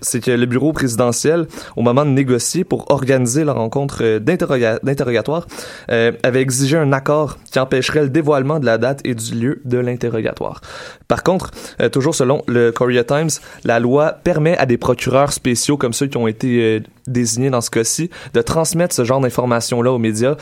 [SPEAKER 9] c'est que le bureau présidentiel, au moment de négocier pour organiser la rencontre euh, d'interroga- d'interrogatoire, euh, avait exigé un accord qui empêcherait le dévoilement de la date et du lieu de l'interrogatoire. Par contre, euh, toujours selon le Korea Times, la loi permet à des procureurs spéciaux comme ceux qui ont été désignés dans ce cas-ci de transmettre ce genre d'informations-là aux médias.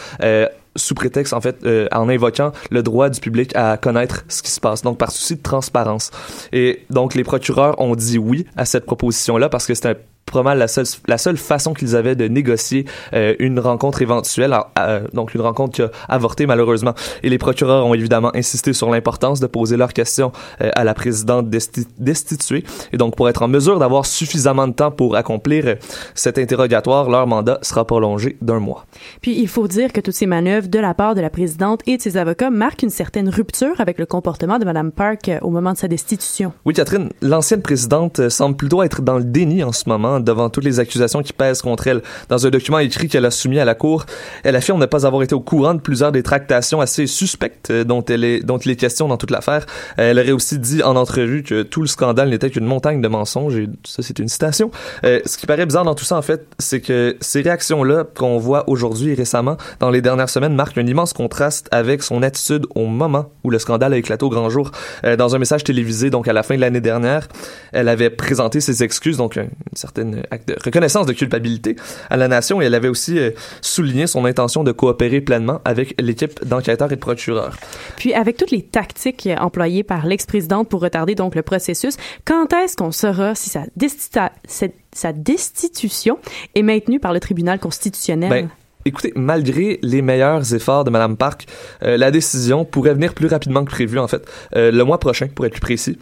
[SPEAKER 9] sous prétexte, en fait, en invoquant le droit du public à connaître ce qui se passe, donc par souci de transparence. Et donc, les procureurs ont dit oui à cette proposition-là parce que c'était mal la seule, la seule façon qu'ils avaient de négocier euh, une rencontre éventuelle, à- à- donc une rencontre qui a avorté malheureusement. Et les procureurs ont évidemment insisté sur l'importance de poser leurs questions euh, à la présidente desti- destituée. Et donc, pour être en mesure d'avoir suffisamment de temps pour accomplir euh, cet interrogatoire, leur mandat sera prolongé d'un mois.
[SPEAKER 3] Puis, il faut dire que toutes ces manœuvres de la part de la présidente et de ses avocats marquent une certaine rupture avec le comportement de Mme Park euh, au moment de sa destitution.
[SPEAKER 9] Oui, Catherine, l'ancienne présidente euh, semble plutôt être dans le déni en ce moment devant toutes les accusations qui pèsent contre elle. Dans un document écrit qu'elle a soumis à la Cour, elle affirme ne pas avoir été au courant de plusieurs des tractations assez suspectes euh, dont, elle est, dont il est question dans toute l'affaire. Euh, Elle aurait aussi dit en entrevue que tout le scandale n'était qu'une montagne de mensonges, et ça c'est une citation. Euh, ce qui paraît bizarre dans tout ça, en fait, c'est que ces réactions-là qu'on voit aujourd'hui et récemment, dans les dernières semaines, marquent un immense contraste avec son attitude au moment où le scandale a éclaté au grand jour. Dans un message télévisé, donc à la fin de l'année dernière, elle avait présenté ses excuses, donc un- une certaine acte de reconnaissance de culpabilité à la nation, et elle avait aussi euh, souligné son intention de coopérer pleinement avec l'équipe d'enquêteurs et de procureurs.
[SPEAKER 3] Puis, avec toutes les tactiques euh, employées par l'ex-présidente pour retarder donc le processus, quand est-ce qu'on saura si sa, destitution est maintenue par le tribunal constitutionnel?
[SPEAKER 9] Ben, Écoutez, malgré les meilleurs efforts de Mme Park, euh, la décision pourrait venir plus rapidement que prévu, en fait, euh, le mois prochain, pour être plus précis.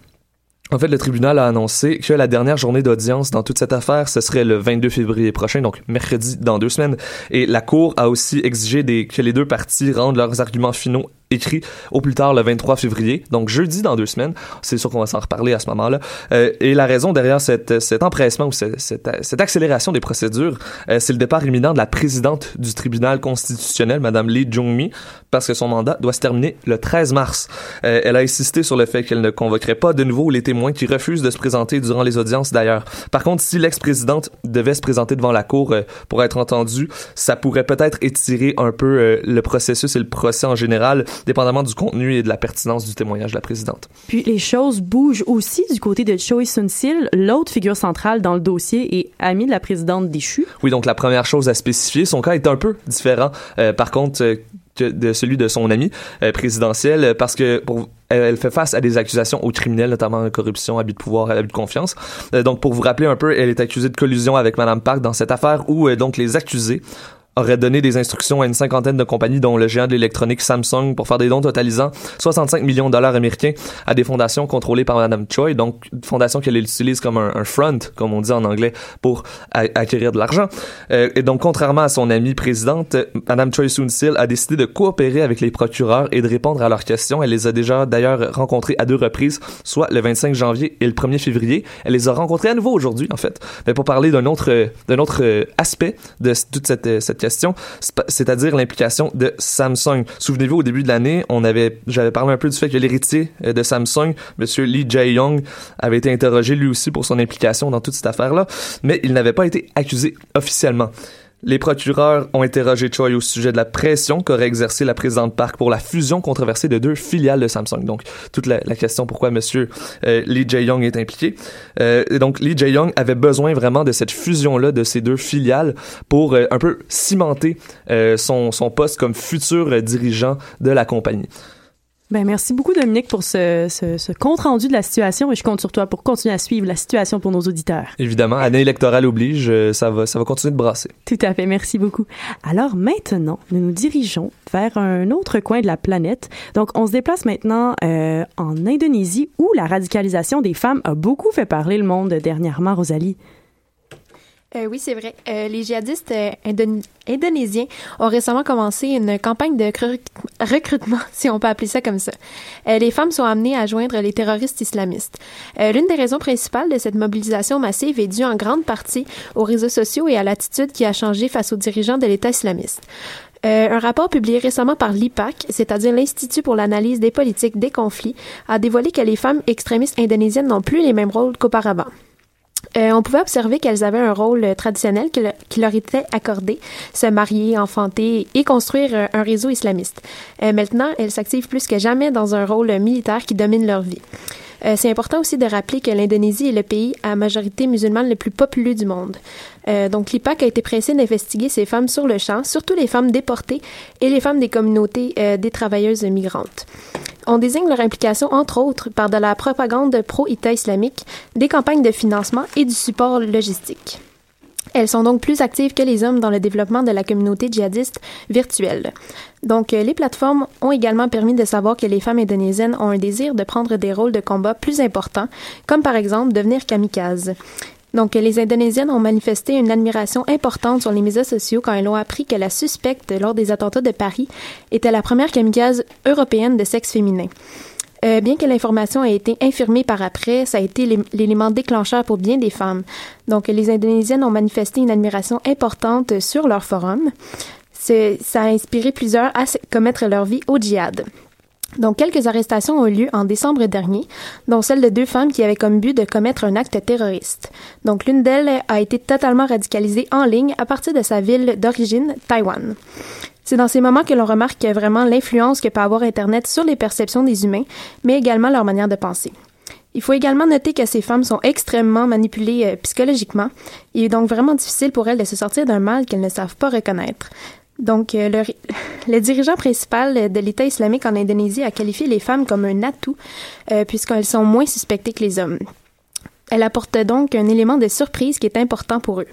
[SPEAKER 9] En fait, le tribunal a annoncé que la dernière journée d'audience dans toute cette affaire, ce serait le 22 février prochain, donc mercredi dans deux semaines. Et la Cour a aussi exigé que les deux parties rendent leurs arguments finaux écrit au plus tard le 23 février, donc jeudi dans deux semaines. C'est sûr qu'on va s'en reparler à ce moment-là. Euh, et la raison derrière cette, cet empressement ou cette, cette, cette accélération des procédures, euh, c'est le départ imminent de la présidente du tribunal constitutionnel, Madame Lee Jung-mi, parce que son mandat doit se terminer le 13 mars. Euh, elle a insisté sur le fait qu'elle ne convoquerait pas de nouveau les témoins qui refusent de se présenter durant les audiences d'ailleurs. Par contre, si l'ex-présidente devait se présenter devant la cour euh, pour être entendue, ça pourrait peut-être étirer un peu euh, le processus et le procès en général, dépendamment du contenu et de la pertinence du témoignage de la présidente.
[SPEAKER 3] Puis les choses bougent aussi du côté de Choi Sun-sil, l'autre figure centrale dans le dossier et ami de la présidente déchue.
[SPEAKER 9] Oui, donc la première chose à spécifier, son cas est un peu différent. Euh, par contre, euh, de celui de son ami euh, présidentiel parce que pour elle, elle fait face à des accusations aux criminels, notamment corruption, abus de pouvoir, abus de confiance. Euh, donc, pour vous rappeler un peu, elle est accusée de collusion avec Madame Park dans cette affaire où euh, donc les accusés aurait donné des instructions à une cinquantaine de compagnies, dont le géant de l'électronique Samsung, pour faire des dons totalisant 65 millions de dollars américains à des fondations contrôlées par Madame Choi, donc une fondation qu'elle utilise comme un, front, comme on dit en anglais, pour acquérir de l'argent. Euh, et donc, contrairement à son amie présidente, Madame Choi Soon-sil a décidé de coopérer avec les procureurs et de répondre à leurs questions. Elle les a déjà d'ailleurs rencontrés à deux reprises, soit le 25 janvier et le 1er février. Elle les a rencontrés à nouveau aujourd'hui, en fait, mais pour parler d'un autre, d'un autre aspect de toute cette, cette c'est-à-dire l'implication de Samsung. Souvenez-vous, au début de l'année, on avait, j'avais parlé un peu du fait que l'héritier de Samsung, Monsieur Lee Jae-yong, avait été interrogé lui aussi pour son implication dans toute cette affaire-là, mais il n'avait pas été accusé officiellement. Les procureurs ont interrogé Choi au sujet de la pression qu'aurait exercé la présidente Park pour la fusion controversée de deux filiales de Samsung. Donc, toute la, question pourquoi Monsieur Lee Jae-yong est impliqué. Euh, donc, Lee Jae-yong avait besoin vraiment de cette fusion-là de ces deux filiales pour euh, un peu cimenter euh, son, son poste comme futur dirigeant de la compagnie.
[SPEAKER 3] Ben, merci beaucoup, Dominique, pour ce, ce, ce, compte rendu de la situation et je compte sur toi pour continuer à suivre la situation pour nos auditeurs.
[SPEAKER 9] Évidemment, année électorale oblige, ça va, ça va continuer de brasser.
[SPEAKER 3] Tout à fait, merci beaucoup. Alors maintenant, nous nous dirigeons vers un autre coin de la planète. Donc, on se déplace maintenant euh, en Indonésie où la radicalisation des femmes a beaucoup fait parler le monde dernièrement, Rosalie.
[SPEAKER 10] Euh, oui, c'est vrai. Euh, les djihadistes euh, indon indonésiens ont récemment commencé une campagne de recrutement, si on peut appeler ça comme ça. Les femmes sont amenées à joindre les terroristes islamistes. L'une des raisons principales de cette mobilisation massive est due en grande partie aux réseaux sociaux et à l'attitude qui a changé face aux dirigeants de l'État islamiste. Un rapport publié récemment par l'IPAC, c'est-à-dire l'Institut pour l'analyse des politiques des conflits, a dévoilé que les femmes extrémistes indonésiennes n'ont plus les mêmes rôles qu'auparavant. Euh, on pouvait observer qu'elles avaient un rôle traditionnel qui, le, qui, leur était accordé, se marier, enfanter et construire euh, un réseau islamiste. Euh, maintenant, elles s'activent plus que jamais dans un rôle militaire qui domine leur vie. Euh, c'est important aussi de rappeler que l'Indonésie est le pays à majorité musulmane le plus populeux du monde. Euh, donc, l'IPAC a été pressé d'investiguer ces femmes sur le champ, surtout les femmes déportées et les femmes des communautés euh, des travailleuses migrantes. On désigne leur implication, entre autres, par de la propagande pro-État islamique, des campagnes de financement et du support logistique. Elles sont donc plus actives que les hommes dans le développement de la communauté djihadiste virtuelle. Donc, les plateformes ont également permis de savoir que les femmes indonésiennes ont un désir de prendre des rôles de combat plus importants, comme par exemple devenir kamikaze. Donc, les Indonésiennes ont manifesté une admiration importante sur les médias sociaux quand elles ont appris que la suspecte lors des attentats de Paris était la première kamikaze européenne de sexe féminin. Euh, bien que l'information ait été infirmée par après, ça a été l'élément déclencheur pour bien des femmes. Donc, les Indonésiennes ont manifesté une admiration importante sur leur forum. Ça a inspiré plusieurs à commettre leur vie au djihad. Donc, quelques arrestations ont eu lieu en décembre dernier, dont celle de deux femmes qui avaient comme but de commettre un acte terroriste. Donc, l'une d'elles a été totalement radicalisée en ligne à partir de sa ville d'origine, Taïwan. C'est dans ces moments que l'on remarque vraiment l'influence que peut avoir Internet sur les perceptions des humains, mais également leur manière de penser. Il faut également noter que ces femmes sont extrêmement manipulées euh, psychologiquement. Il est donc vraiment difficile pour elles de se sortir d'un mal qu'elles ne savent pas reconnaître. Donc, euh, le, dirigeant principal de l'État islamique en Indonésie a qualifié les femmes comme un atout, euh, puisqu'elles sont moins suspectées que les hommes. Elle apporte donc un élément de surprise qui est important pour eux.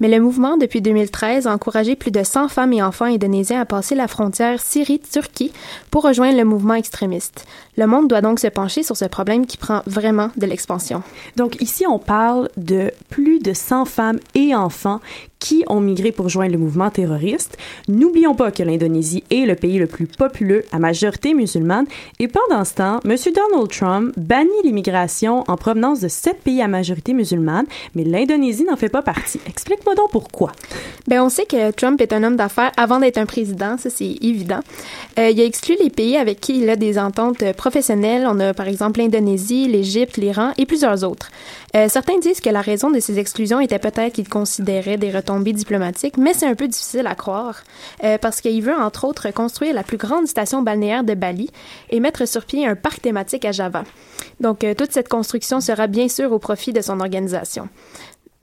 [SPEAKER 10] Mais le mouvement, depuis 2013, a encouragé plus de 100 femmes et enfants indonésiens à passer la frontière Syrie-Turquie pour rejoindre le mouvement extrémiste. Le monde doit donc se pencher sur ce problème qui prend vraiment de l'expansion.
[SPEAKER 3] Donc ici, on parle de plus de 100 femmes et enfants qui ont migré pour joindre le mouvement terroriste. N'oublions pas que l'Indonésie est le pays le plus populeux à majorité musulmane et pendant ce temps, M. Donald Trump bannit l'immigration en provenance de sept pays à majorité musulmane, mais l'Indonésie n'en fait pas partie. Explique-moi donc pourquoi.
[SPEAKER 10] Ben, on sait que Trump est un homme d'affaires avant d'être un président, ça c'est évident. Euh, il a exclu les pays avec qui il a des ententes professionnelles. On a par exemple l'Indonésie, l'Égypte, l'Iran et plusieurs autres. Euh, certains disent que la raison de ces exclusions était peut-être qu'il considérait des retombées diplomatiques, mais c'est un peu difficile à croire euh, parce qu'il veut entre autres construire la plus grande station balnéaire de Bali et mettre sur pied un parc thématique à Java. Donc euh, toute cette construction sera bien sûr au profit de son organisation.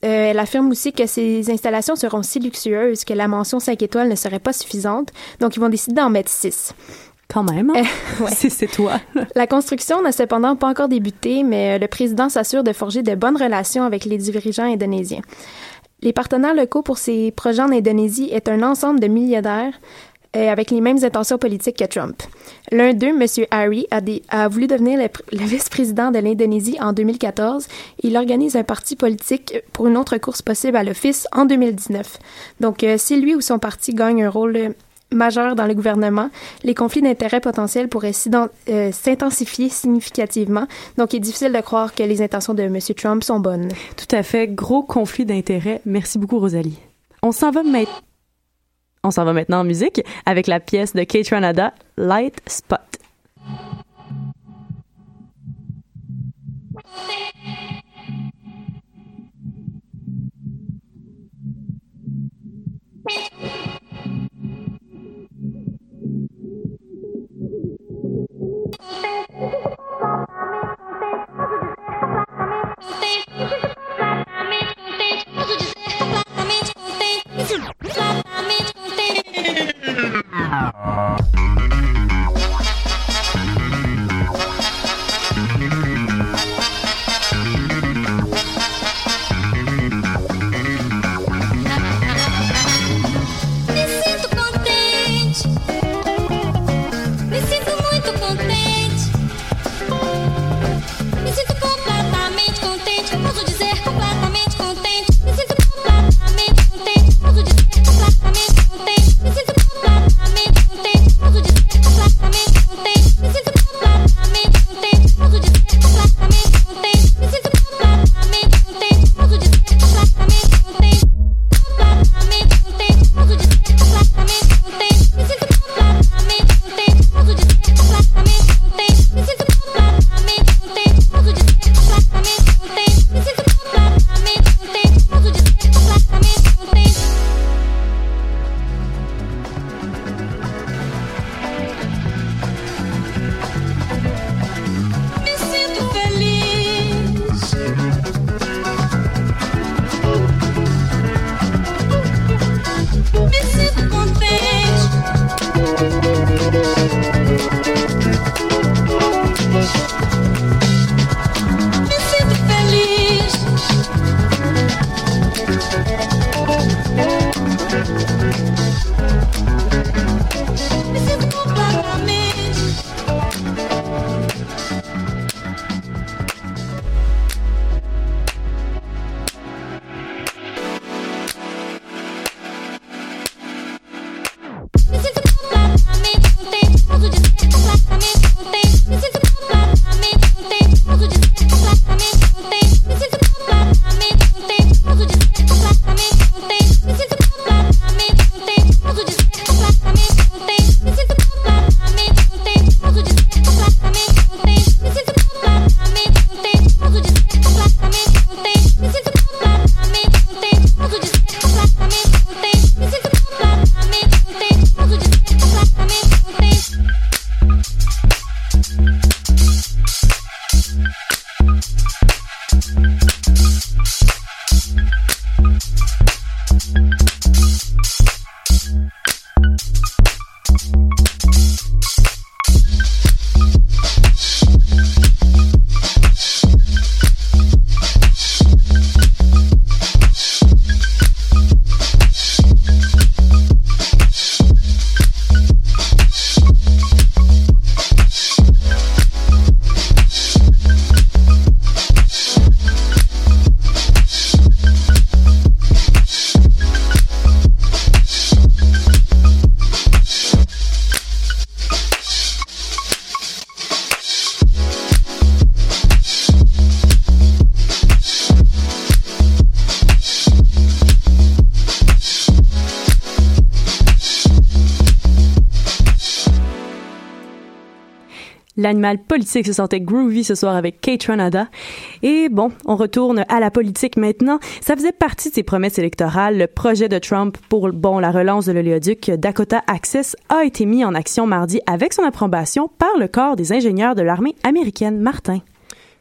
[SPEAKER 10] Euh, elle affirme aussi que ces installations seront si luxueuses que la mention 5 étoiles ne serait pas suffisante, donc ils vont décider d'en mettre 6.
[SPEAKER 3] Quand même, hein? si c'est toi.
[SPEAKER 10] La construction n'a cependant pas encore débuté, mais le président s'assure de forger de bonnes relations avec les dirigeants indonésiens. Les partenaires locaux pour ces projets en Indonésie est un ensemble de milliardaires euh, avec les mêmes intentions politiques que Trump. L'un d'eux, M. Harry, a, voulu devenir le, pr- le vice-président de l'Indonésie en 2014 et il organise un parti politique pour une autre course possible à l'office en 2019. Donc, euh, si lui ou son parti gagne un rôle euh, majeur dans le gouvernement, les conflits d'intérêts potentiels pourraient euh, s'intensifier significativement. Donc, il est difficile de croire que les intentions de M. Trump sont bonnes.
[SPEAKER 3] Tout à fait, gros conflit d'intérêts. Merci beaucoup, Rosalie. On s'en va maintenant. On s'en va maintenant en musique avec la pièce de Kate Ranada, Light Spot. L'animal politique se sentait groovy ce soir avec Kate Ranada. Et bon, on retourne à la politique maintenant. Ça faisait partie de ses promesses électorales. Le projet de Trump pour, bon, la relance de l'oléoduc Dakota Access a été mis en action mardi avec son approbation par le corps des ingénieurs de l'armée américaine. Martin.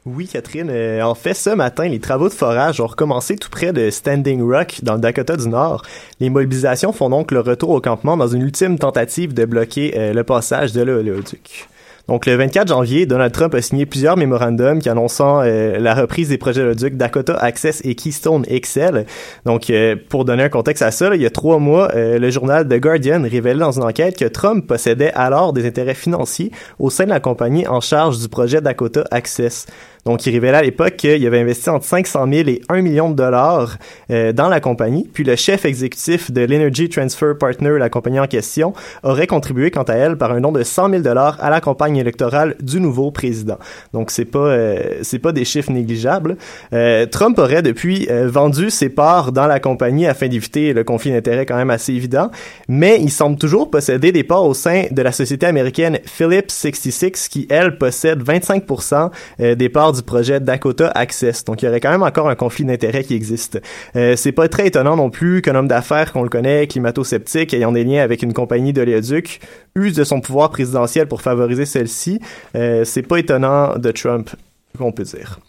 [SPEAKER 11] Oui, Catherine. Euh, en fait, ce matin, les travaux de forage ont recommencé tout près de Standing Rock, dans le Dakota du Nord. Les mobilisations font donc le retour au campement dans une ultime tentative de bloquer euh, le passage de l'oléoduc. Donc, le 24 janvier, Donald Trump a signé plusieurs mémorandums qui annonçant euh, la reprise des projets de Duc Dakota Access et Keystone XL. Donc, euh, pour donner un contexte à ça, il y a trois mois, euh, le journal The Guardian révélait dans une enquête que Trump possédait alors des intérêts financiers au sein de la compagnie en charge du projet Dakota Access. Donc, il révélait à l'époque qu'il avait investi entre 500 000 et 1 million de dollars euh, dans la compagnie. Puis le chef exécutif de l'Energy Transfer Partner, la compagnie en question, aurait contribué quant à elle par un don de 100 000 dollars à la campagne électorale du nouveau président. Donc, c'est pas euh, c'est pas des chiffres négligeables. Euh, Trump aurait depuis vendu ses parts dans la compagnie afin d'éviter le conflit d'intérêts quand même assez évident, mais il semble toujours posséder des parts au sein de la société américaine Phillips 66 qui elle possède 25% des parts du projet Dakota Access. Donc, il y aurait quand même encore un conflit d'intérêts qui existe. Euh, c'est pas très étonnant non plus qu'un homme d'affaires qu'on le connaît, climato-sceptique, ayant des liens avec une compagnie d'oléoduc, use de son pouvoir présidentiel pour favoriser celle-ci. Euh, c'est pas étonnant de Trump, qu'on peut dire.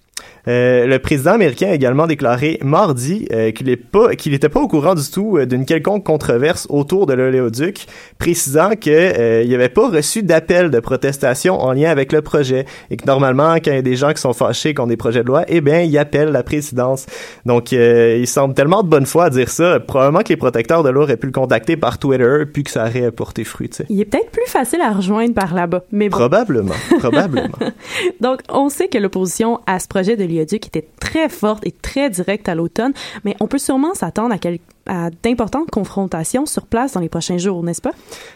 [SPEAKER 11] Euh, le président américain a également déclaré mardi euh, qu'il n'était pas, au courant du tout euh, d'une quelconque controverse autour de l'oléoduc, précisant qu'il n'y avait pas reçu d'appel de protestation en lien avec le projet et que normalement, quand il y a des gens qui sont fâchés contre des projets de loi, eh bien, ils appellent la présidence. Donc, il semble tellement de bonne foi à dire ça. Probablement que les protecteurs de l'eau auraient pu le contacter par Twitter, puis que ça aurait porté fruit.
[SPEAKER 3] Il est peut-être plus facile à rejoindre par là-bas, mais bon.
[SPEAKER 11] Probablement, probablement.
[SPEAKER 3] Donc, on sait que l'opposition à ce projet de qui était très forte et très directe à l'automne, mais on peut sûrement s'attendre à, quel, à d'importantes confrontations sur place dans les prochains jours, n'est-ce pas?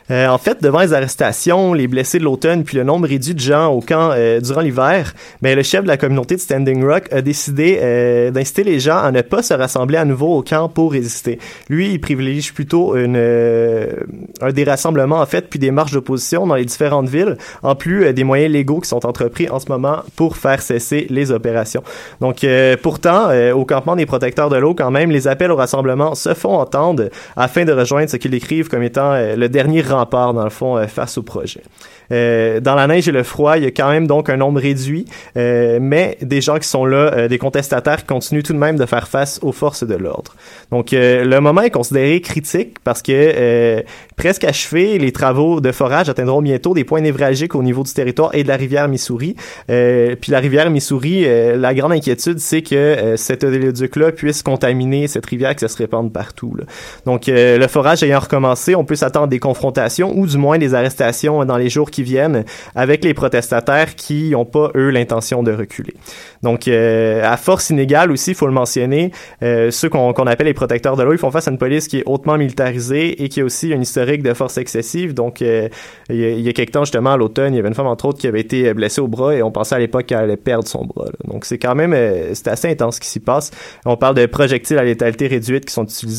[SPEAKER 11] Euh, en fait, devant les arrestations, les blessés de l'automne, puis le nombre réduit de gens au camp euh, durant l'hiver, ben, le chef de la communauté de Standing Rock a décidé euh, d'inciter les gens à ne pas se rassembler à nouveau au camp pour résister. Lui, il privilégie plutôt une, un des rassemblements, en fait, puis des marches d'opposition dans les différentes villes, en plus des moyens légaux qui sont entrepris en ce moment pour faire cesser les opérations. Donc, pourtant, au campement des protecteurs de l'eau, quand même, les appels au rassemblement se font entendre afin de rejoindre ce qu'ils décrivent comme étant euh, le dernier rempart, dans le fond, euh, face au projet. Euh, dans la neige et le froid, il y a quand même donc un nombre réduit, euh, mais des gens qui sont là, euh, des contestataires continuent tout de même de faire face aux forces de l'ordre. Donc le moment est considéré critique parce que presque achevé, les travaux de forage atteindront bientôt des points névralgiques au niveau du territoire et de la rivière Missouri. puis la rivière Missouri, la grande inquiétude, c'est que cet oléoduc-là puisse contaminer cette rivière qui se répande partout. Là. Donc le forage ayant recommencé, on peut s'attendre des confrontations ou du moins des arrestations dans les jours qui viennent avec les protestataires qui n'ont pas, eux, l'intention de reculer. Donc, euh, à force inégale aussi, il faut le mentionner, euh, ceux qu'on appelle les protecteurs de l'eau, ils font face à une police qui est hautement militarisée et qui a aussi une historique de force excessive. Donc, euh, il, y a, il y a quelques temps, justement, à l'automne, il y avait une femme, entre autres, qui avait été blessée au bras et on pensait à l'époque qu'elle allait perdre son bras. Donc, c'est quand même, c'est assez intense ce qui s'y passe. On parle de projectiles à létalité réduite qui sont utilisés,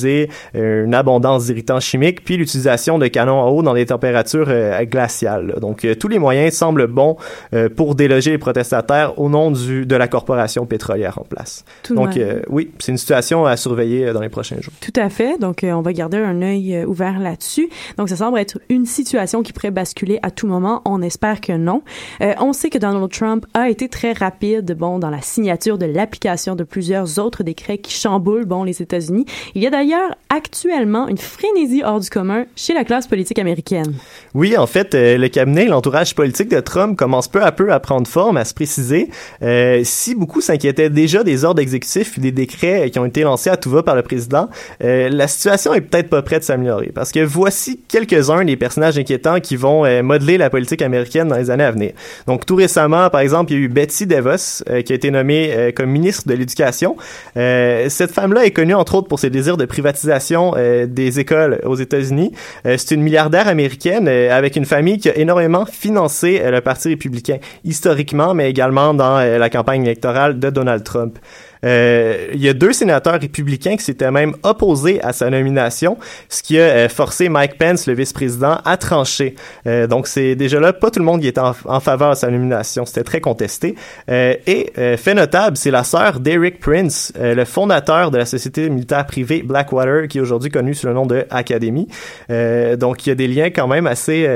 [SPEAKER 11] une abondance d'irritants chimiques, puis l'utilisation de canons à eau dans des températures glaciales. Donc, donc, euh, tous les moyens semblent bons euh, pour déloger les protestataires au nom du, de la corporation pétrolière en place. Donc, euh, oui, c'est une situation à surveiller dans les prochains jours.
[SPEAKER 3] Tout à fait. Donc, on va garder un œil ouvert là-dessus. Donc, ça semble être une situation qui pourrait basculer à tout moment. On espère que non. on sait que Donald Trump a été très rapide, bon, dans la signature de l'application de plusieurs autres décrets qui chamboulent, bon, les États-Unis. Il y a d'ailleurs actuellement une frénésie hors du commun chez la classe politique américaine.
[SPEAKER 11] Oui, en fait, le cabinet l'entourage politique de Trump commence peu à peu à prendre forme, à se préciser. Euh, si beaucoup s'inquiétaient déjà des ordres exécutifs et des décrets qui ont été lancés à tout va par le président, euh, la situation est peut-être pas prête de s'améliorer. Parce que voici quelques-uns des personnages inquiétants qui vont euh, modeler la politique américaine dans les années à venir. Donc tout récemment, par exemple, il y a eu Betsy DeVos qui a été nommée comme ministre de l'Éducation. cette femme-là est connue entre autres pour ses désirs de privatisation euh, des écoles aux États-Unis. Euh, c'est une milliardaire américaine euh, avec une famille qui a énormément financé le Parti républicain historiquement, mais également dans la campagne électorale de Donald Trump. Euh, il y a deux sénateurs républicains qui s'étaient même opposés à sa nomination, ce qui a euh, forcé Mike Pence, le vice-président, à trancher. Euh, donc c'est déjà là, pas tout le monde qui était en, faveur de sa nomination. C'était très contesté. Euh, et fait notable, c'est la sœur d'Eric Prince, le fondateur de la société militaire privée Blackwater, qui est aujourd'hui connue sous le nom de Academy. Donc il y a des liens quand même assez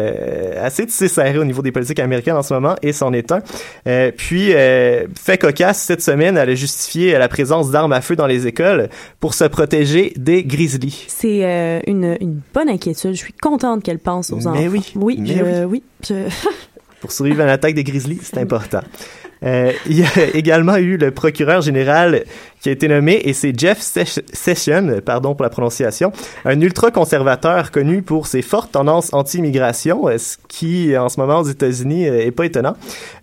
[SPEAKER 11] assez tissés serrés au niveau des politiques américaines en ce moment, et c'en est un. Puis fait cocasse cette semaine, elle a justifié la présence d'armes à feu dans les écoles pour se protéger des grizzlies.
[SPEAKER 3] C'est euh, une, une bonne inquiétude. Je suis contente qu'elle pense aux
[SPEAKER 11] Mais
[SPEAKER 3] enfants.
[SPEAKER 11] oui.
[SPEAKER 3] Oui,
[SPEAKER 11] Mais
[SPEAKER 3] je, oui. je-
[SPEAKER 11] Pour survivre à une attaque des grizzlies, c'est important. Euh, il y a également eu le procureur général qui a été nommé et c'est Jeff Sessions, pardon pour la prononciation, un ultra-conservateur connu pour ses fortes tendances anti-immigration, euh, ce qui en ce moment aux États-Unis euh, est pas étonnant.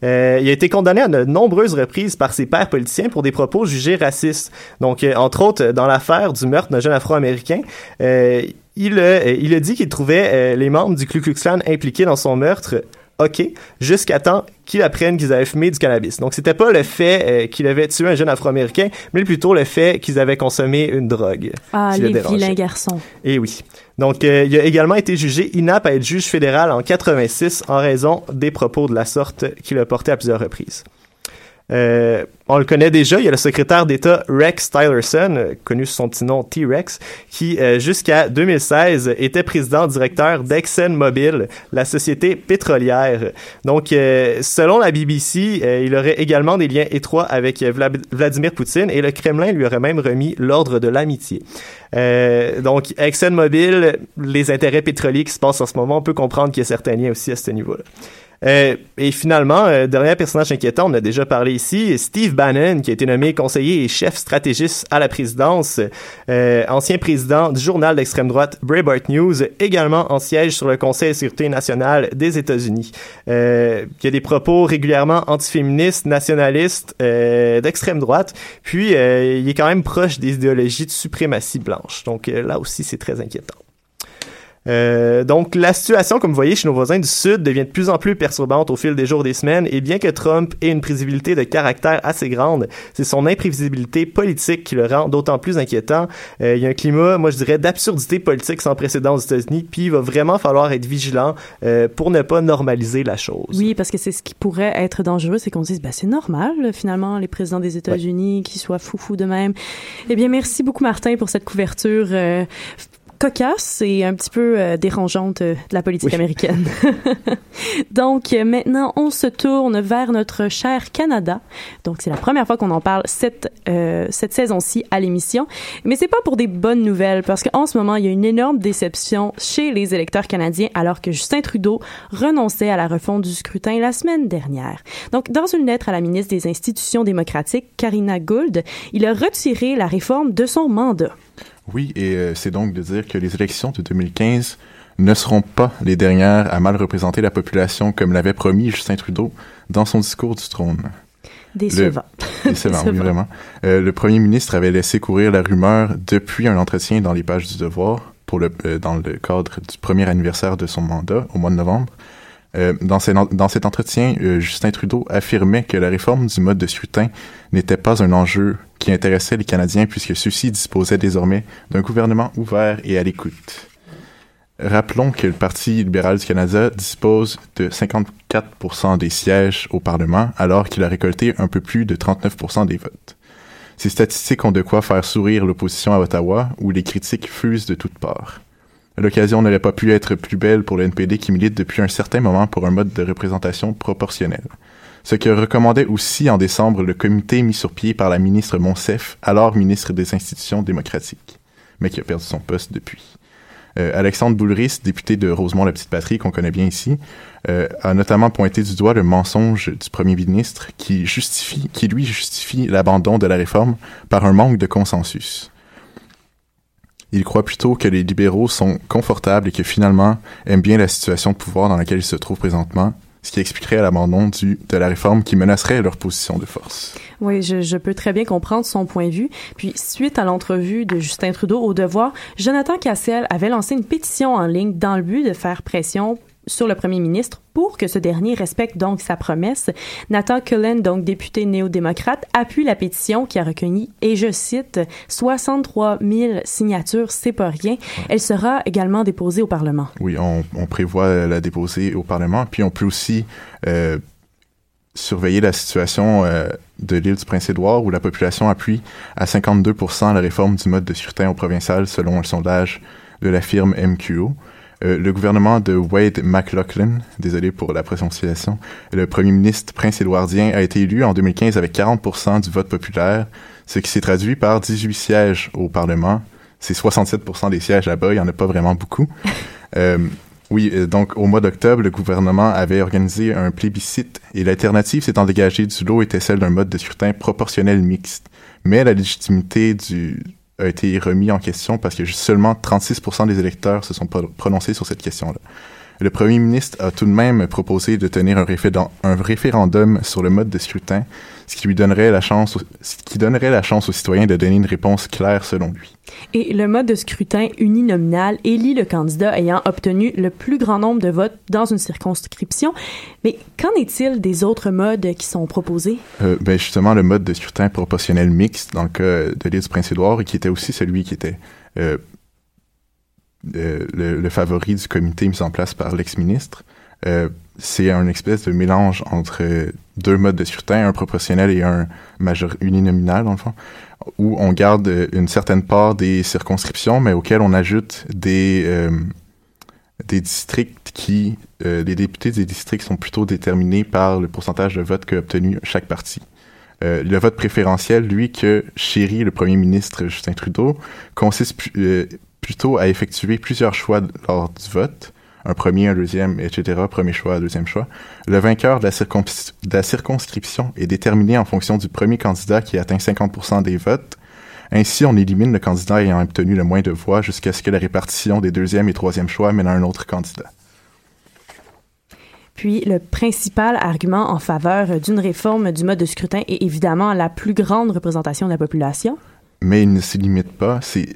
[SPEAKER 11] Il a été condamné à de nombreuses reprises par ses pairs politiciens pour des propos jugés racistes. Donc, entre autres, dans l'affaire du meurtre d'un jeune Afro-Américain, il, a- il a dit qu'il trouvait les membres du Ku Klux Klan impliqués dans son meurtre OK, jusqu'à temps qu'ils apprennent qu'ils avaient fumé du cannabis. Donc, c'était pas le fait euh, qu'il avait tué un jeune Afro-Américain, mais plutôt le fait qu'ils avaient consommé une drogue.
[SPEAKER 3] Ah,
[SPEAKER 11] le
[SPEAKER 3] les
[SPEAKER 11] dérangeait.
[SPEAKER 3] vilains garçons.
[SPEAKER 11] Et oui. Donc, euh, il a également été jugé inapte à être juge fédéral en 86 en raison des propos de la sorte qu'il a portés à plusieurs reprises. Euh, on le connaît déjà, il y a le secrétaire d'État Rex Tillerson, euh, connu sous son petit nom T-Rex, qui euh, jusqu'à 2016 était président directeur d'ExxonMobil, la société pétrolière. Donc, euh, selon la BBC, il aurait également des liens étroits avec Vla- Vladimir Poutine et le Kremlin lui aurait même remis l'ordre de l'amitié. Euh, donc, ExxonMobil, les intérêts pétroliers qui se passent en ce moment, on peut comprendre qu'il y a certains liens aussi à ce niveau-là. Euh, et finalement, euh, dernier personnage inquiétant, on a déjà parlé ici, Steve Bannon, qui a été nommé conseiller et chef stratégiste à la présidence, euh, ancien président du journal d'extrême droite Breitbart News, également en siège sur le Conseil de sécurité nationale des États-Unis. Euh, il a des propos régulièrement antiféministes, nationalistes, euh, d'extrême droite, puis euh, il est quand même proche des idéologies de suprématie blanche. Donc euh, là aussi, c'est très inquiétant. Euh, donc la situation, comme vous voyez, chez nos voisins du Sud devient de plus en plus perturbante au fil des jours et des semaines, et bien que Trump ait une prévisibilité de caractère assez grande, c'est son imprévisibilité politique qui le rend d'autant plus inquiétant. Euh, il y a un climat, moi je dirais, d'absurdité politique sans précédent aux États-Unis, puis il va vraiment falloir être vigilant euh, pour ne pas normaliser la chose.
[SPEAKER 3] Oui, parce que c'est ce qui pourrait être dangereux, c'est qu'on se dise, bah, c'est normal, finalement, les présidents des États-Unis qui soient foufous de même. Eh bien, merci beaucoup, Martin, pour cette couverture euh, cocasse et un petit peu euh, dérangeante euh, de la politique
[SPEAKER 12] Oui.
[SPEAKER 3] américaine. Donc, euh, maintenant, on se tourne vers notre cher Canada. Donc, c'est la première fois qu'on en parle cette, euh, cette saison-ci à l'émission. Mais c'est pas pour des bonnes nouvelles, parce qu'en ce moment, il y a une énorme déception chez les électeurs canadiens, alors que Justin Trudeau renonçait à la refonte du scrutin la semaine dernière. Donc, dans une lettre à la ministre des Institutions démocratiques, Karina Gould, il a retiré la réforme de son mandat.
[SPEAKER 13] Oui, et euh, c'est donc de dire que les élections de 2015 ne seront pas les dernières à mal représenter la population comme l'avait promis Justin Trudeau dans son discours du trône.
[SPEAKER 3] Décevant.
[SPEAKER 13] Le- Décevant, oui,
[SPEAKER 3] Décevant.
[SPEAKER 13] vraiment. Euh, le premier ministre avait laissé courir la rumeur depuis un entretien dans les pages du Devoir pour le, euh, dans le cadre du premier anniversaire de son mandat au mois de novembre. Euh, dans, cet entretien, euh, Justin Trudeau affirmait que la réforme du mode de scrutin n'était pas un enjeu qui intéressait les Canadiens puisque ceux-ci disposaient désormais d'un gouvernement ouvert et à l'écoute. Rappelons que le Parti libéral du Canada dispose de 54% des sièges au Parlement, alors qu'il a récolté un peu plus de 39% des votes. Ces statistiques ont de quoi faire sourire l'opposition à Ottawa, où les critiques fusent de toutes parts. L'occasion n'aurait pas pu être plus belle pour le NPD qui milite depuis un certain moment pour un mode de représentation proportionnel. Ce que recommandait aussi en décembre le comité mis sur pied par la ministre Monsef, alors ministre des Institutions démocratiques, mais qui a perdu son poste depuis. Euh, Alexandre Boulris, député de Rosemont-la-Petite-Patrie, qu'on connaît bien ici, euh, a notamment pointé du doigt le mensonge du premier ministre qui justifie, qui lui justifie l'abandon de la réforme par un manque de consensus. Il croit plutôt que les libéraux sont confortables et que finalement aiment bien la situation de pouvoir dans laquelle ils se trouvent présentement, ce qui expliquerait l'abandon de la réforme qui menacerait leur position de force.
[SPEAKER 3] Oui, je, je, peux très bien comprendre son point de vue. Puis, suite à l'entrevue de Justin Trudeau au Devoir, Jonathan Cassel avait lancé une pétition en ligne dans le but de faire pression sur le premier ministre pour que ce dernier respecte donc sa promesse. Nathan Cullen, donc député néo-démocrate, appuie la pétition qui a recueilli, et je cite, 63 000 signatures, c'est pas rien. Elle sera également déposée au Parlement.
[SPEAKER 13] Oui, on, on, prévoit la déposer au Parlement, puis on peut aussi euh, surveiller la situation euh, de l'île du Prince-Édouard où la population appuie à 52% la réforme du mode de scrutin au provincial selon un sondage de la firme MQO. Euh, le gouvernement de Wade McLaughlin, désolé pour la prononciation, le premier ministre prince-édouardien a été élu en 2015 avec 40% du vote populaire, ce qui s'est traduit par 18 sièges au Parlement. C'est 67 des sièges là-bas, il n'y en a pas vraiment beaucoup. euh, oui, donc au mois d'octobre, le gouvernement avait organisé un plébiscite et l'alternative s'étant dégagée du lot était celle d'un mode de scrutin proportionnel mixte. Mais la légitimité du, a été remis en question parce que seulement 36% des électeurs se sont prononcés sur cette question-là. Le premier ministre a tout de même proposé de tenir un, un, référendum sur le mode de scrutin, ce qui lui donnerait la chance, ce qui donnerait la chance aux citoyens de donner une réponse claire selon lui.
[SPEAKER 3] Et le mode de scrutin uninominal élit le candidat ayant obtenu le plus grand nombre de votes dans une circonscription. Mais qu'en est-il des autres modes qui sont proposés?
[SPEAKER 13] Euh, ben justement, le mode de scrutin proportionnel mixte dans le cas de l'île du Prince-Édouard, et qui était aussi celui qui était euh, le, favori du comité mis en place par l'ex-ministre. Euh, c'est un espèce de mélange entre deux modes de scrutin, un proportionnel et un majeur uninominal, dans le fond, où on garde une certaine part des circonscriptions, mais auxquelles on ajoute des, euh, des districts qui, euh, les députés des districts sont plutôt déterminés par le pourcentage de votes qu'a obtenu chaque parti. Euh, le vote préférentiel, lui, que chérit le premier ministre Justin Trudeau, consiste plutôt à effectuer plusieurs choix lors du vote, un premier, un deuxième, etc., premier choix, deuxième choix. Le vainqueur de la, de la circonscription est déterminé en fonction du premier candidat qui atteint 50% des votes. Ainsi, on élimine le candidat ayant obtenu le moins de voix jusqu'à ce que la répartition des deuxième et troisième choix mène à un autre candidat.
[SPEAKER 3] Puis, le principal argument en faveur d'une réforme du mode de scrutin est évidemment la plus grande représentation de la population.
[SPEAKER 13] Mais il ne se limite pas. C'est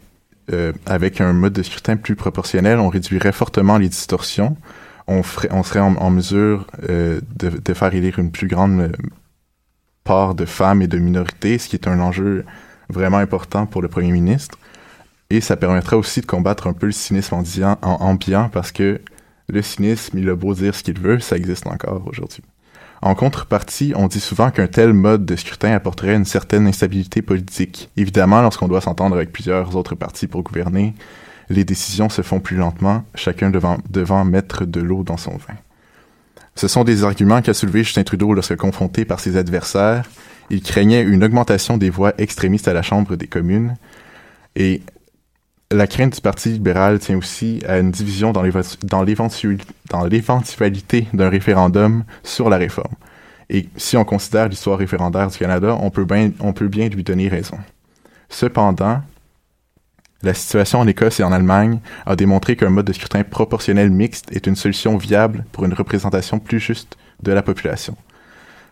[SPEAKER 13] euh, avec un mode de scrutin plus proportionnel, on réduirait fortement les distorsions. On, ferait, on serait en, en mesure euh, de, de, faire élire une plus grande euh, part de femmes et de minorités, ce qui est un enjeu vraiment important pour le premier ministre. Et ça permettrait aussi de combattre un peu le cynisme ambiant, ambiant parce que le cynisme, il a beau dire ce qu'il veut, ça existe encore aujourd'hui. En contrepartie, on dit souvent qu'un tel mode de scrutin apporterait une certaine instabilité politique. Évidemment, lorsqu'on doit s'entendre avec plusieurs autres partis pour gouverner, les décisions se font plus lentement, chacun devant, mettre de l'eau dans son vin. Ce sont des arguments qu'a soulevé Justin Trudeau lorsque confronté par ses adversaires. Il craignait une augmentation des voix extrémistes à la Chambre des communes. Et la crainte du Parti libéral tient aussi à une division dans l'éventualité d'un référendum sur la réforme. Et si on considère l'histoire référendaire du Canada, on peut, bien, lui donner raison. Cependant, la situation en Écosse et en Allemagne a démontré qu'un mode de scrutin proportionnel mixte est une solution viable pour une représentation plus juste de la population.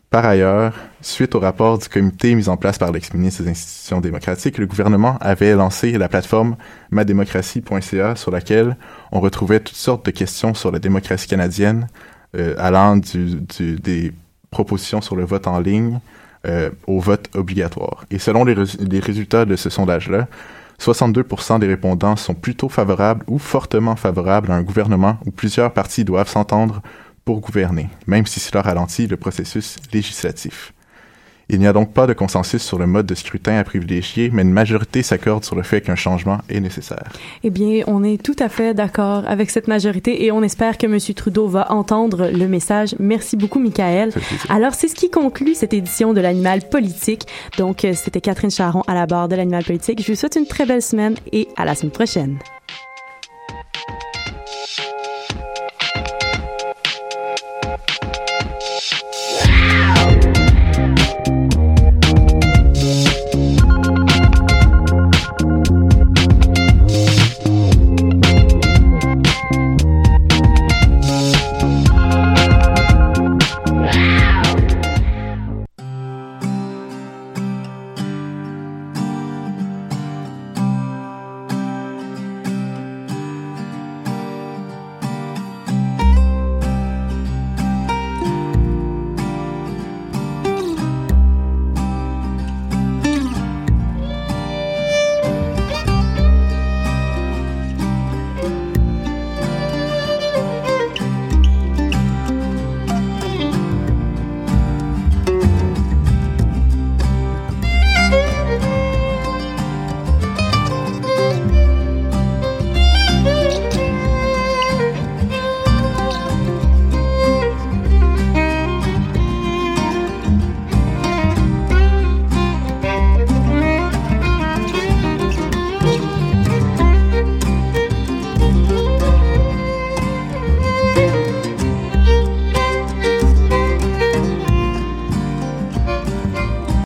[SPEAKER 13] Par ailleurs, suite au rapport du comité mis en place par l'ex-ministre des institutions démocratiques, le gouvernement avait lancé la plateforme madémocratie.ca sur laquelle on retrouvait toutes sortes de questions sur la démocratie canadienne, euh, allant des propositions sur le vote en ligne euh, au vote obligatoire. Et selon les, les résultats de ce sondage-là, 62% des répondants sont plutôt favorables ou fortement favorables à un gouvernement où plusieurs partis doivent s'entendre pour gouverner, même si cela ralentit le processus législatif. Il n'y a donc pas de consensus sur le mode de scrutin à privilégier, mais une majorité s'accorde sur le fait qu'un changement est nécessaire.
[SPEAKER 3] Eh bien, on est tout à fait d'accord avec cette majorité et on espère que M. Trudeau va entendre le message. Merci beaucoup, Michael. Alors, c'est ce qui conclut cette édition de l'Animal politique. Donc, c'était Catherine Charon à la barre de l'Animal politique. Je vous souhaite une très belle semaine et à la semaine prochaine.